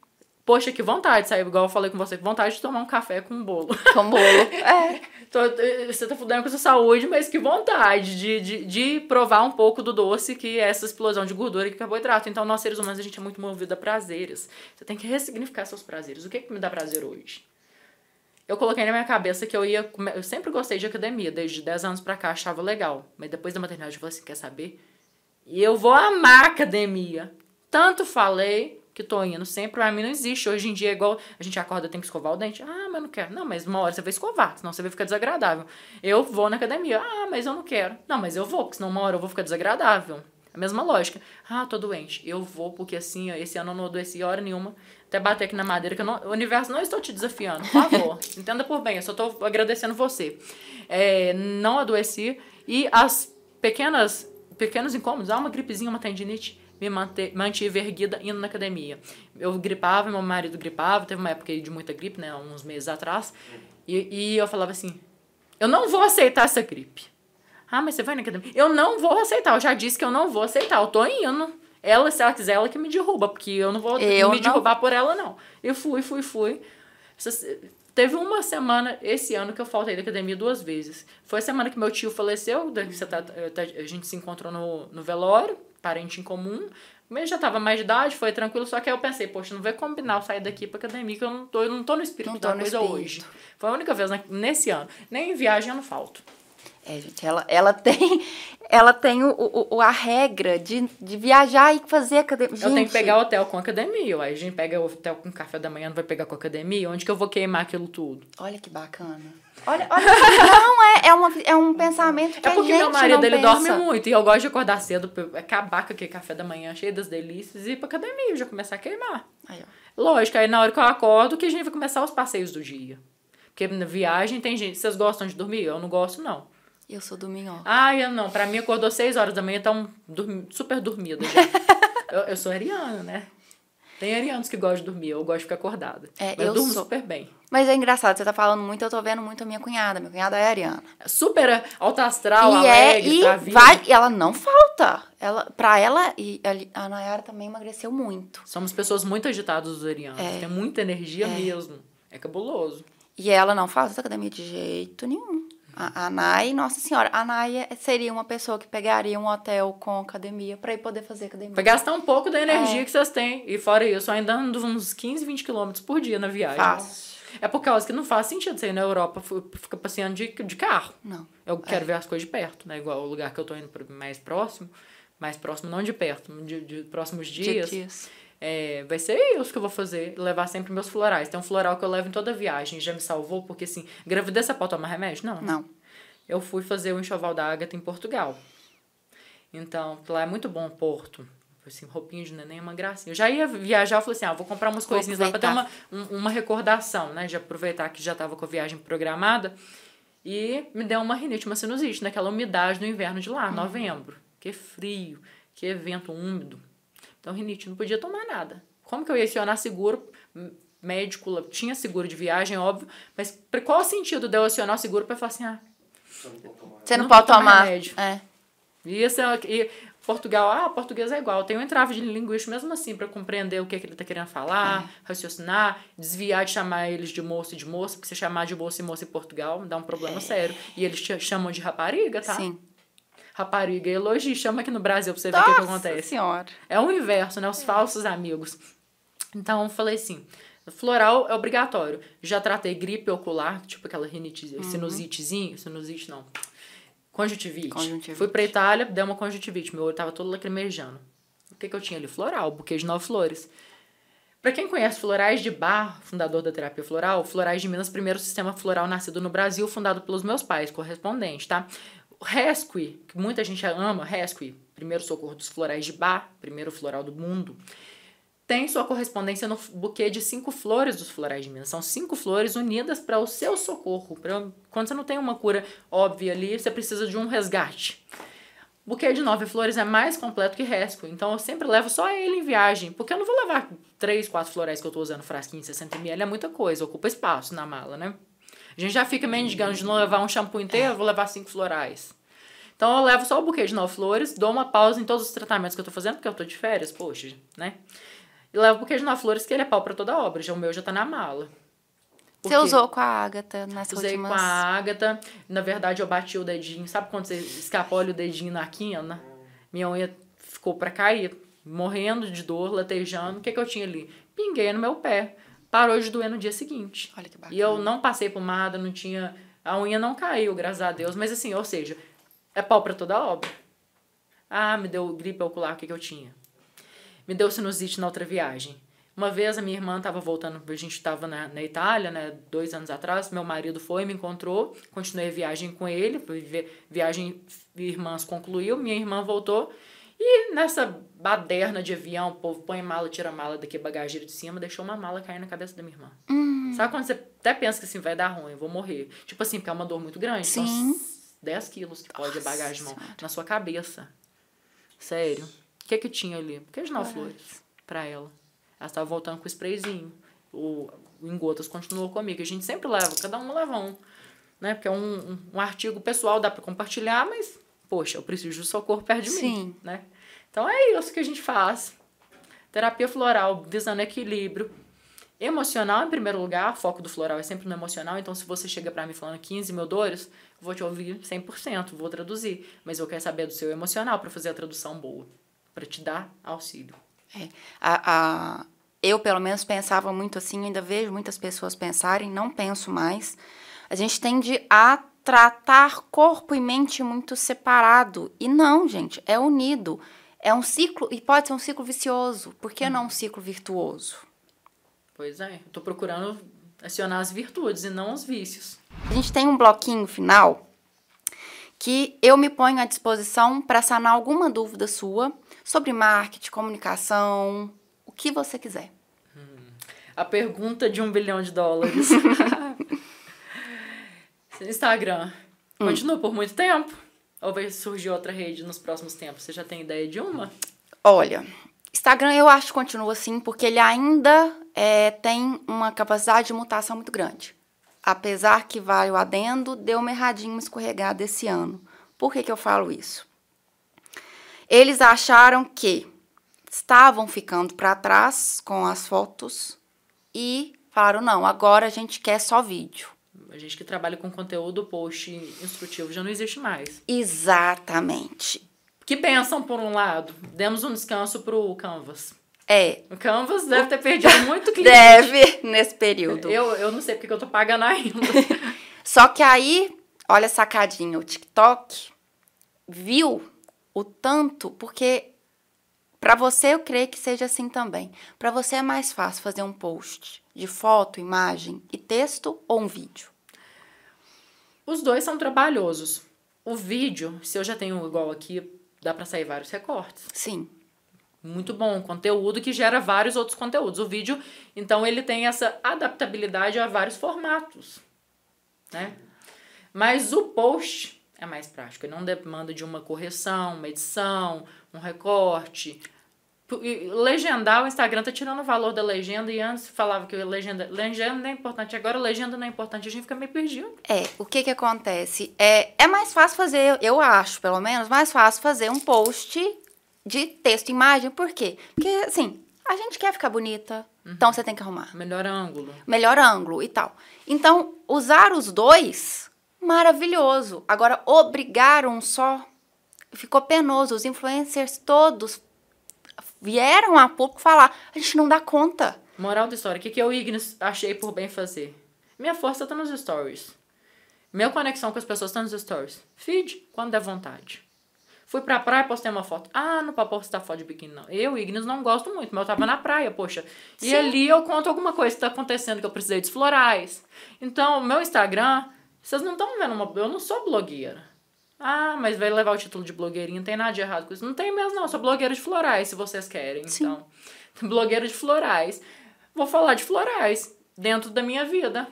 Speaker 2: poxa, que vontade, sabe? Igual eu falei com você, que vontade de tomar um café com um bolo.
Speaker 1: Com bolo. É.
Speaker 2: Tô- eh, você tá fudendo com a sua saúde, mas que vontade de, de, de provar um pouco do doce que é essa explosão de gordura e carboidrato. Então, nós seres humanos, a gente é muito movido a prazeres. Você tem que ressignificar seus prazeres. O que, que me dá prazer hoje? Eu coloquei na minha cabeça que eu ia. Eu sempre gostei de academia, desde 10 anos pra cá, achava legal. Mas depois da maternidade eu falei assim: quer saber? E eu vou amar academia. Tanto falei que tô indo sempre, pra mim não existe. Hoje em dia é igual a gente acorda, tem que escovar o dente. Ah, mas eu não quero. Não, mas uma hora você vai escovar, senão você vai ficar desagradável. Eu vou na academia. Ah, mas eu não quero. Não, mas eu vou, porque senão uma hora eu vou ficar desagradável. A mesma lógica. Ah, tô doente. Eu vou, porque assim, esse ano eu não adoeci hora nenhuma. Até bater aqui na madeira, que eu não, o universo não estou te desafiando, por favor. Entenda por bem, eu só tô agradecendo você. É, não adoeci. E as pequenas, pequenos incômodos, ah, uma gripezinha, uma tendinite, me mante, mantive erguida indo na academia. Eu gripava, meu marido gripava, teve uma época de muita gripe, né, uns meses atrás. E, e eu falava assim, eu não vou aceitar essa gripe. Ah, mas você vai na academia? Eu não vou aceitar. Eu já disse que eu não vou aceitar. Eu tô indo. Ela, se ela quiser, ela que me derruba, porque eu não vou
Speaker 1: Eu
Speaker 2: me
Speaker 1: não.
Speaker 2: derrubar por ela, não. Eu fui, fui, fui. Teve uma semana esse ano que eu faltei da academia duas vezes. Foi a semana que meu tio faleceu, tá- tá- a gente se encontrou no, no velório, parente em comum. Mas já tava mais de idade, foi tranquilo, só que aí eu pensei, poxa, não vai combinar eu sair daqui pra academia, que eu não tô, eu não tô no espírito
Speaker 1: Não
Speaker 2: da coisa
Speaker 1: espírito.
Speaker 2: hoje. Foi a única vez né, nesse ano. Nem em viagem eu não falto.
Speaker 1: É, gente, ela, ela tem, ela tem o, o, a regra de, de viajar e fazer academia.
Speaker 2: Eu tenho que pegar hotel com academia. Aí a gente pega o hotel com café da manhã, não vai pegar com academia. Onde que eu vou queimar aquilo tudo?
Speaker 1: Olha que bacana. Olha, olha, não é, é, uma, é um pensamento que
Speaker 2: É porque
Speaker 1: a gente
Speaker 2: meu marido ele
Speaker 1: pensa.
Speaker 2: dorme muito e eu gosto de acordar cedo, acabar com aquele café da manhã cheio das delícias e ir pra academia, já começar a queimar.
Speaker 1: Aí, ó.
Speaker 2: Lógico, aí na hora que eu acordo que a gente vai começar os passeios do dia. Porque na viagem tem gente. Vocês gostam de dormir? Eu não gosto, não.
Speaker 1: Eu sou domingo.
Speaker 2: Ah, eu não. Pra mim acordou 6 horas da manhã, tá um, dormi- super dormida já. eu, eu sou ariana, né? Tem arianos que gostam de dormir, eu gosto de ficar acordada.
Speaker 1: É,
Speaker 2: Mas eu
Speaker 1: eu
Speaker 2: durmo
Speaker 1: sou.
Speaker 2: super bem.
Speaker 1: Mas é engraçado, você tá falando muito, eu tô vendo muito a minha cunhada. Minha cunhada é ariana.
Speaker 2: Super alta astral,
Speaker 1: e é,
Speaker 2: alegre,
Speaker 1: e vai, e ela não falta. Ela, pra ela, e a, a Nayara também emagreceu muito.
Speaker 2: Somos pessoas muito agitadas, os arianos.
Speaker 1: É.
Speaker 2: Tem muita energia mesmo. É cabuloso.
Speaker 1: E ela não faz essa academia de jeito nenhum. A, a Nay, nossa senhora, a Nay é- seria uma pessoa que pegaria um hotel com academia pra ir poder fazer academia.
Speaker 2: Vai gastar um pouco da energia
Speaker 1: É.
Speaker 2: que vocês têm. E fora isso, ainda ando uns 15, 20 quilômetros por dia na viagem.
Speaker 1: Fácil.
Speaker 2: É por causa que não faz sentido você ir na Europa ficar passeando de, de carro.
Speaker 1: Não.
Speaker 2: Eu quero ver as coisas de perto, né? Igual o lugar que eu tô indo mais próximo. Mais próximo, não de perto, de, de próximos
Speaker 1: De
Speaker 2: dias. É, vai ser isso que eu vou fazer, levar sempre meus florais. Tem um floral que eu levo em toda viagem, já me salvou, porque assim, gravidez você pode tomar remédio? Não.
Speaker 1: Não.
Speaker 2: Eu fui fazer o enxoval da Agatha em Portugal. Então, lá é muito bom o Porto. Assim, roupinha de neném é uma gracinha. Eu já ia viajar, eu falei assim, ah, vou comprar umas coisinhas lá pra ter uma, um- uma recordação, né? De aproveitar que já tava com a viagem programada. E me deu uma rinite, uma sinusite, naquela umidade no inverno de lá, novembro. Que frio, que evento úmido. Então, rinite, não podia tomar nada. Como que eu ia acionar seguro? Médico, tinha seguro de viagem, óbvio, mas qual o sentido de eu acionar o seguro pra falar assim, ah,
Speaker 1: Você não,
Speaker 2: Não
Speaker 1: pode
Speaker 2: tomar
Speaker 1: tomar.
Speaker 2: remédio.
Speaker 1: É.
Speaker 2: e, é- e Portugal, ah, português é igual. Tem um entrave de linguístico mesmo assim para compreender o que, que ele tá querendo falar, raciocinar, desviar de chamar eles de moço e de moça, porque se chamar de moço e moça em Portugal dá um problema sério. E eles te chamam de rapariga, tá?
Speaker 1: Sim.
Speaker 2: Rapariga é elogio, chama aqui no Brasil pra você ver o que, que
Speaker 1: Nossa
Speaker 2: acontece.
Speaker 1: senhora.
Speaker 2: É o inverso, né? Os falsos amigos. Então, eu falei assim, floral é obrigatório. Já tratei gripe ocular, tipo aquela rinite, sinusitezinha, sinusite não. Conjuntivite.
Speaker 1: Conjuntivite.
Speaker 2: Fui pra Itália, deu uma conjuntivite. Meu olho tava todo lacrimejando. O que que eu tinha ali? Floral, buquê de nove flores. Pra quem conhece Florais de Bar, fundador da terapia floral, Florais de Minas, primeiro sistema floral nascido no Brasil, fundado pelos meus pais, correspondente, tá? Rescue, que muita gente ama, Rescue, primeiro socorro dos florais de Bar, primeiro floral do mundo, tem sua correspondência no buquê de cinco flores dos florais de Minas. São cinco flores unidas para o seu socorro. Pra, quando você não tem uma cura óbvia ali, você precisa de um resgate. O buquê de nove flores é mais completo que Rescue, então eu sempre levo só ele em viagem, porque eu não vou levar três, quatro florais que eu tô usando frasquinho de 60ml, é muita coisa, ocupa espaço na mala, né? A gente já fica mendigando de não levar um shampoo inteiro, eu vou levar cinco florais. Então eu levo só o buquê de nove flores, dou uma pausa em todos os tratamentos que eu tô fazendo, porque eu tô de férias, poxa, né? E levo o buquê de nove flores, que ele é pau pra toda obra, já o meu já tá na mala.
Speaker 1: Você usou com a Agatha nas
Speaker 2: Usei
Speaker 1: últimas...
Speaker 2: com a Ágata. Na verdade, eu bati o dedinho. Sabe quando você escapole o dedinho na quina? Minha unha ficou pra cair. Morrendo de dor, latejando. O que, que eu tinha ali? Pinguei no meu pé. Parou de doer no dia seguinte.
Speaker 1: Olha que bacana.
Speaker 2: E eu não passei pomada, não tinha... A unha não caiu, graças a Deus. Mas assim, ou seja, é pau pra toda obra. Ah, me deu gripe ocular, o que, que eu tinha? Me deu sinusite na outra viagem. Uma vez a minha irmã estava voltando, a gente estava na, na Itália, né, dois anos atrás, meu marido foi, me encontrou, continuei a viagem com ele, viagem irmãs concluiu, minha irmã voltou, e nessa baderna de avião, o povo põe mala, tira mala daqui, bagageiro de cima, deixou uma mala cair na cabeça da minha irmã. Sabe quando você até pensa que assim, vai dar ruim, eu vou morrer? Tipo assim, porque é uma dor muito grande,
Speaker 1: Sim.
Speaker 2: são 10 quilos que pode
Speaker 1: Nossa
Speaker 2: bagagem de mão, na sua cabeça. Sério. O que que tinha ali? Por que de nove flores pra ela? Ela estava voltando com o sprayzinho. O, o em gotas continuou comigo. A gente sempre leva, cada um leva um. Né? Porque é um, um, um artigo pessoal, dá pra compartilhar, mas, poxa, eu preciso do socorro perto de mim.
Speaker 1: Sim.
Speaker 2: Né? Então é isso que a gente faz. Terapia floral, visando equilíbrio. Emocional, em primeiro lugar, foco do floral é sempre no emocional. Então, se você chega pra mim falando 15 mil dores, eu vou te ouvir 100%, vou traduzir. Mas eu quero saber do seu emocional pra fazer a tradução boa, pra te dar auxílio.
Speaker 1: É. A, a, eu, pelo menos, pensava muito assim, ainda vejo muitas pessoas pensarem, não penso mais. A gente tende a tratar corpo e mente muito separado. E não, gente, é unido. É um ciclo, e pode ser um ciclo vicioso. Por que não um ciclo virtuoso?
Speaker 2: Pois é, eu tô procurando acionar as virtudes e não os vícios.
Speaker 1: A gente tem um bloquinho final que eu me ponho à disposição para sanar alguma dúvida sua sobre marketing, comunicação, o que você quiser.
Speaker 2: A pergunta de um bilhão de dólares. Instagram. Continua por muito tempo? Ou vai surgir outra rede nos próximos tempos? Você já tem ideia de uma?
Speaker 1: Olha, Instagram eu acho que continua assim, porque ele ainda é, tem uma capacidade de mutação muito grande. Apesar que vai o adendo, deu uma erradinha, uma escorregada esse ano. Por que, que eu falo isso? Eles acharam que estavam ficando para trás com as fotos e falaram: não, agora a gente quer só vídeo.
Speaker 2: A gente que trabalha com conteúdo, post instrutivo já não existe mais.
Speaker 1: Exatamente.
Speaker 2: Que pensam, por um lado, demos um descanso pro Canvas.
Speaker 1: É,
Speaker 2: O Canvas deve ter perdido muito cliente.
Speaker 1: deve nesse período.
Speaker 2: Eu, eu não sei porque que eu tô pagando ainda.
Speaker 1: Só que aí, olha a sacadinha, o TikTok viu o tanto, porque para você eu creio que seja assim também. Para você é mais fácil fazer um post de foto, imagem e texto ou um vídeo.
Speaker 2: Os dois são trabalhosos. O vídeo, se eu já tenho igual aqui, dá pra sair vários recortes.
Speaker 1: Sim.
Speaker 2: Muito bom, conteúdo que gera vários outros conteúdos. O vídeo, então, ele tem essa adaptabilidade a vários formatos, né? Mas o post é mais prático, ele não demanda de uma correção, uma edição, um recorte. Legendar, o Instagram tá tirando o valor da legenda e antes falava que legenda, legenda é importante, agora legenda não é importante, a gente fica meio perdido.
Speaker 1: É, o que que acontece? É, é mais fácil fazer, eu acho, pelo menos, mais fácil fazer um post de texto e imagem. Por quê? Porque, assim, a gente quer ficar bonita, então você tem que arrumar.
Speaker 2: Melhor ângulo.
Speaker 1: melhor ângulo e tal. Então, usar os dois, maravilhoso. Agora, obrigar um só, ficou penoso. Os influencers todos vieram a público falar, a gente não dá conta.
Speaker 2: Moral da história, o que, que eu, Ignis, achei por bem fazer? Minha força tá nos stories. Minha conexão com as pessoas tá nos stories. Feed, quando der vontade. Fui pra praia, postei uma foto. Ah, não pra postar foto de biquíni, não. Eu, Ignis, não gosto muito, mas eu tava na praia, poxa. E
Speaker 1: Sim.
Speaker 2: ali eu conto alguma coisa que tá acontecendo, que eu precisei dos florais. Então, meu Instagram, vocês não estão vendo uma... Eu não sou blogueira. Ah, mas vai levar o título de blogueirinha, não tem nada de errado com isso. Não tem mesmo, não. Sou blogueira de florais, se vocês querem.
Speaker 1: Sim.
Speaker 2: Então, blogueira de florais. Vou falar de florais dentro da minha vida.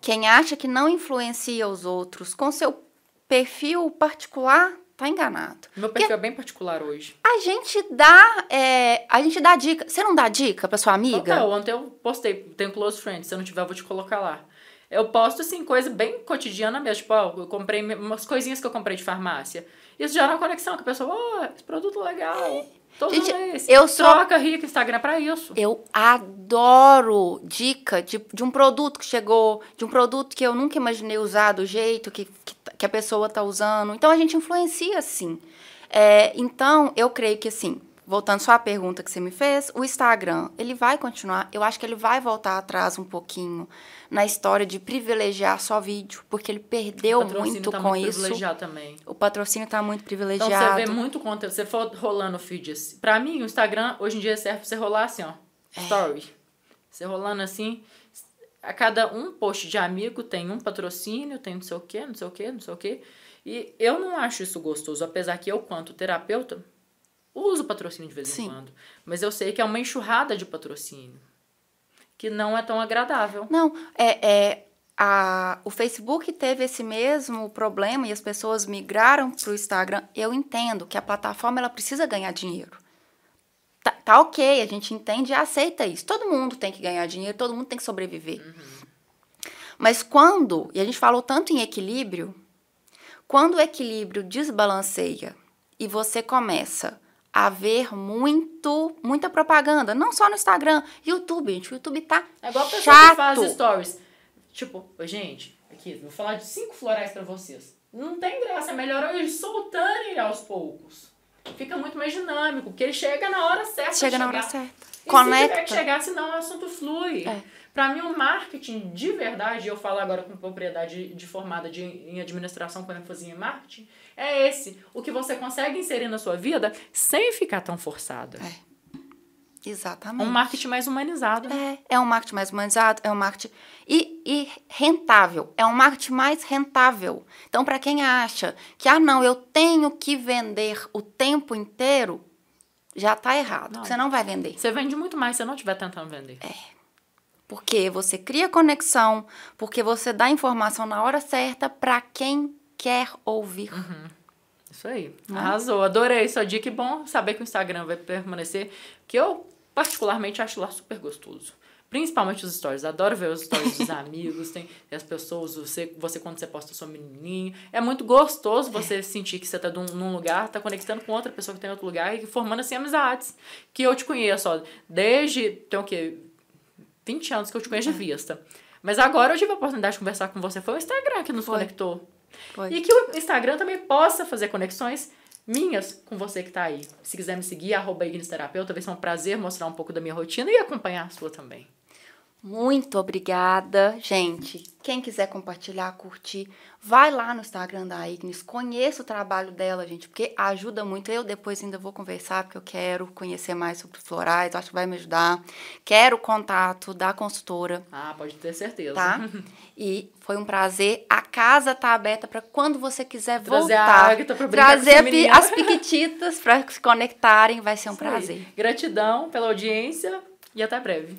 Speaker 1: Quem acha que não influencia os outros com seu perfil particular, tá enganado.
Speaker 2: Meu perfil é bem particular hoje.
Speaker 1: A gente dá, é, a gente dá dica. Você não dá dica pra sua amiga?
Speaker 2: Total, ontem eu postei, tenho close friends, se eu não tiver eu vou te colocar lá. Eu posto, assim, coisa bem cotidiana mesmo, tipo, ó, eu comprei umas coisinhas que eu comprei de farmácia. Isso gera uma conexão, que a pessoa, ó, esse produto legal, todo
Speaker 1: Gente,
Speaker 2: mês.
Speaker 1: eu sou-
Speaker 2: Troca rica, Instagram é pra isso.
Speaker 1: Eu adoro dica de, de um produto que chegou, de um produto que eu nunca imaginei usar do jeito que, que, que a pessoa tá usando. Então a gente influencia sim. É, então eu creio que assim, voltando só à pergunta que você me fez, o Instagram ele vai continuar. Eu acho que ele vai voltar atrás um pouquinho na história de privilegiar só vídeo, porque ele perdeu
Speaker 2: o patrocínio
Speaker 1: muito
Speaker 2: tá
Speaker 1: com
Speaker 2: muito
Speaker 1: isso.
Speaker 2: privilegiado também.
Speaker 1: O patrocínio tá muito
Speaker 2: Então
Speaker 1: privilegiado.
Speaker 2: você vê muito conteúdo, você for rolando o feed assim. Pra mim, o Instagram hoje em dia serve pra você rolar assim, ó.
Speaker 1: É.
Speaker 2: Story. Você rolando assim. A cada um post de amigo tem um patrocínio, tem não sei o quê, não sei o quê, não sei o quê. E eu não acho isso gostoso, apesar que eu, quanto terapeuta, uso patrocínio de vez
Speaker 1: Sim.
Speaker 2: em quando. Mas eu sei que é uma enxurrada de patrocínio. Que não é tão agradável.
Speaker 1: Não, é, é a, o Facebook teve esse mesmo problema e as pessoas migraram para o Instagram. Eu entendo que a plataforma ela precisa ganhar dinheiro. Tá, tá ok, a gente entende e aceita isso. Todo mundo tem que ganhar dinheiro, todo mundo tem que sobreviver. Mas quando, e a gente falou tanto em equilíbrio, quando o equilíbrio desbalanceia e você começa a ver muito, muita propaganda, não só no Instagram, YouTube, gente, o YouTube tá
Speaker 2: É igual a pessoa
Speaker 1: chato.
Speaker 2: que faz stories. Tipo, "Ô, gente, aqui, vou falar de cinco florais pra vocês. Não tem graça, é melhor eu ir soltando ele aos poucos. Fica muito mais dinâmico, porque ele chega na hora certa.
Speaker 1: Chega na hora certa.
Speaker 2: E se tiver que
Speaker 1: Conecta.
Speaker 2: chegar, senão o assunto flui.
Speaker 1: É.
Speaker 2: Pra mim, o marketing de verdade, eu falo agora com propriedade de formada de, em administração com ênfase em marketing, é esse. O que você consegue inserir na sua vida sem ficar tão forçada.
Speaker 1: Exatamente.
Speaker 2: Um marketing mais humanizado.
Speaker 1: É, é um marketing mais humanizado, é um marketing e, e rentável, é um marketing mais rentável. Então, para quem acha que ah não, eu tenho que vender o tempo inteiro, já tá errado.
Speaker 2: Não.
Speaker 1: Você não vai vender,
Speaker 2: Você vende muito mais se você não estiver tentando vender.
Speaker 1: porque você cria conexão, porque você dá informação na hora certa para quem quer ouvir.
Speaker 2: Isso aí.
Speaker 1: Né?
Speaker 2: Arrasou. Adorei sua dica. E bom saber que o Instagram vai permanecer. Que eu, particularmente, acho lá super gostoso. Principalmente os stories. Adoro ver os stories dos amigos. Tem, tem as pessoas, você, você quando você posta sua menininha. É muito gostoso você sentir que você tá num, lugar, tá conectando com outra pessoa que tá em outro lugar e formando assim amizades. Que eu te conheço, ó, desde. Tem o quê? 20 anos que eu te conheço de vista. Mas agora eu tive a oportunidade de conversar com você. Foi o Instagram que nos
Speaker 1: Foi.
Speaker 2: conectou.
Speaker 1: Foi.
Speaker 2: E que o Instagram também possa fazer conexões minhas com você que tá aí. Se quiser me seguir, arroba Ignis Terapeuta, vai ser um prazer mostrar um pouco da minha rotina e acompanhar a sua também.
Speaker 1: Muito obrigada, gente. Quem quiser compartilhar, curtir, vai lá no Instagram da Ignis, conheça o trabalho dela, gente, porque ajuda muito. Eu depois ainda vou conversar, porque eu quero conhecer mais sobre florais, acho que vai me ajudar. Quero o contato da consultora,
Speaker 2: Ah, pode ter certeza.
Speaker 1: tá? E foi um prazer. A casa tá aberta para quando você quiser
Speaker 2: Trazer a
Speaker 1: voltar.
Speaker 2: Agatha pra
Speaker 1: trazer a as piquititas para se conectarem, vai ser um
Speaker 2: Isso aí.
Speaker 1: prazer.
Speaker 2: Gratidão pela audiência e até breve.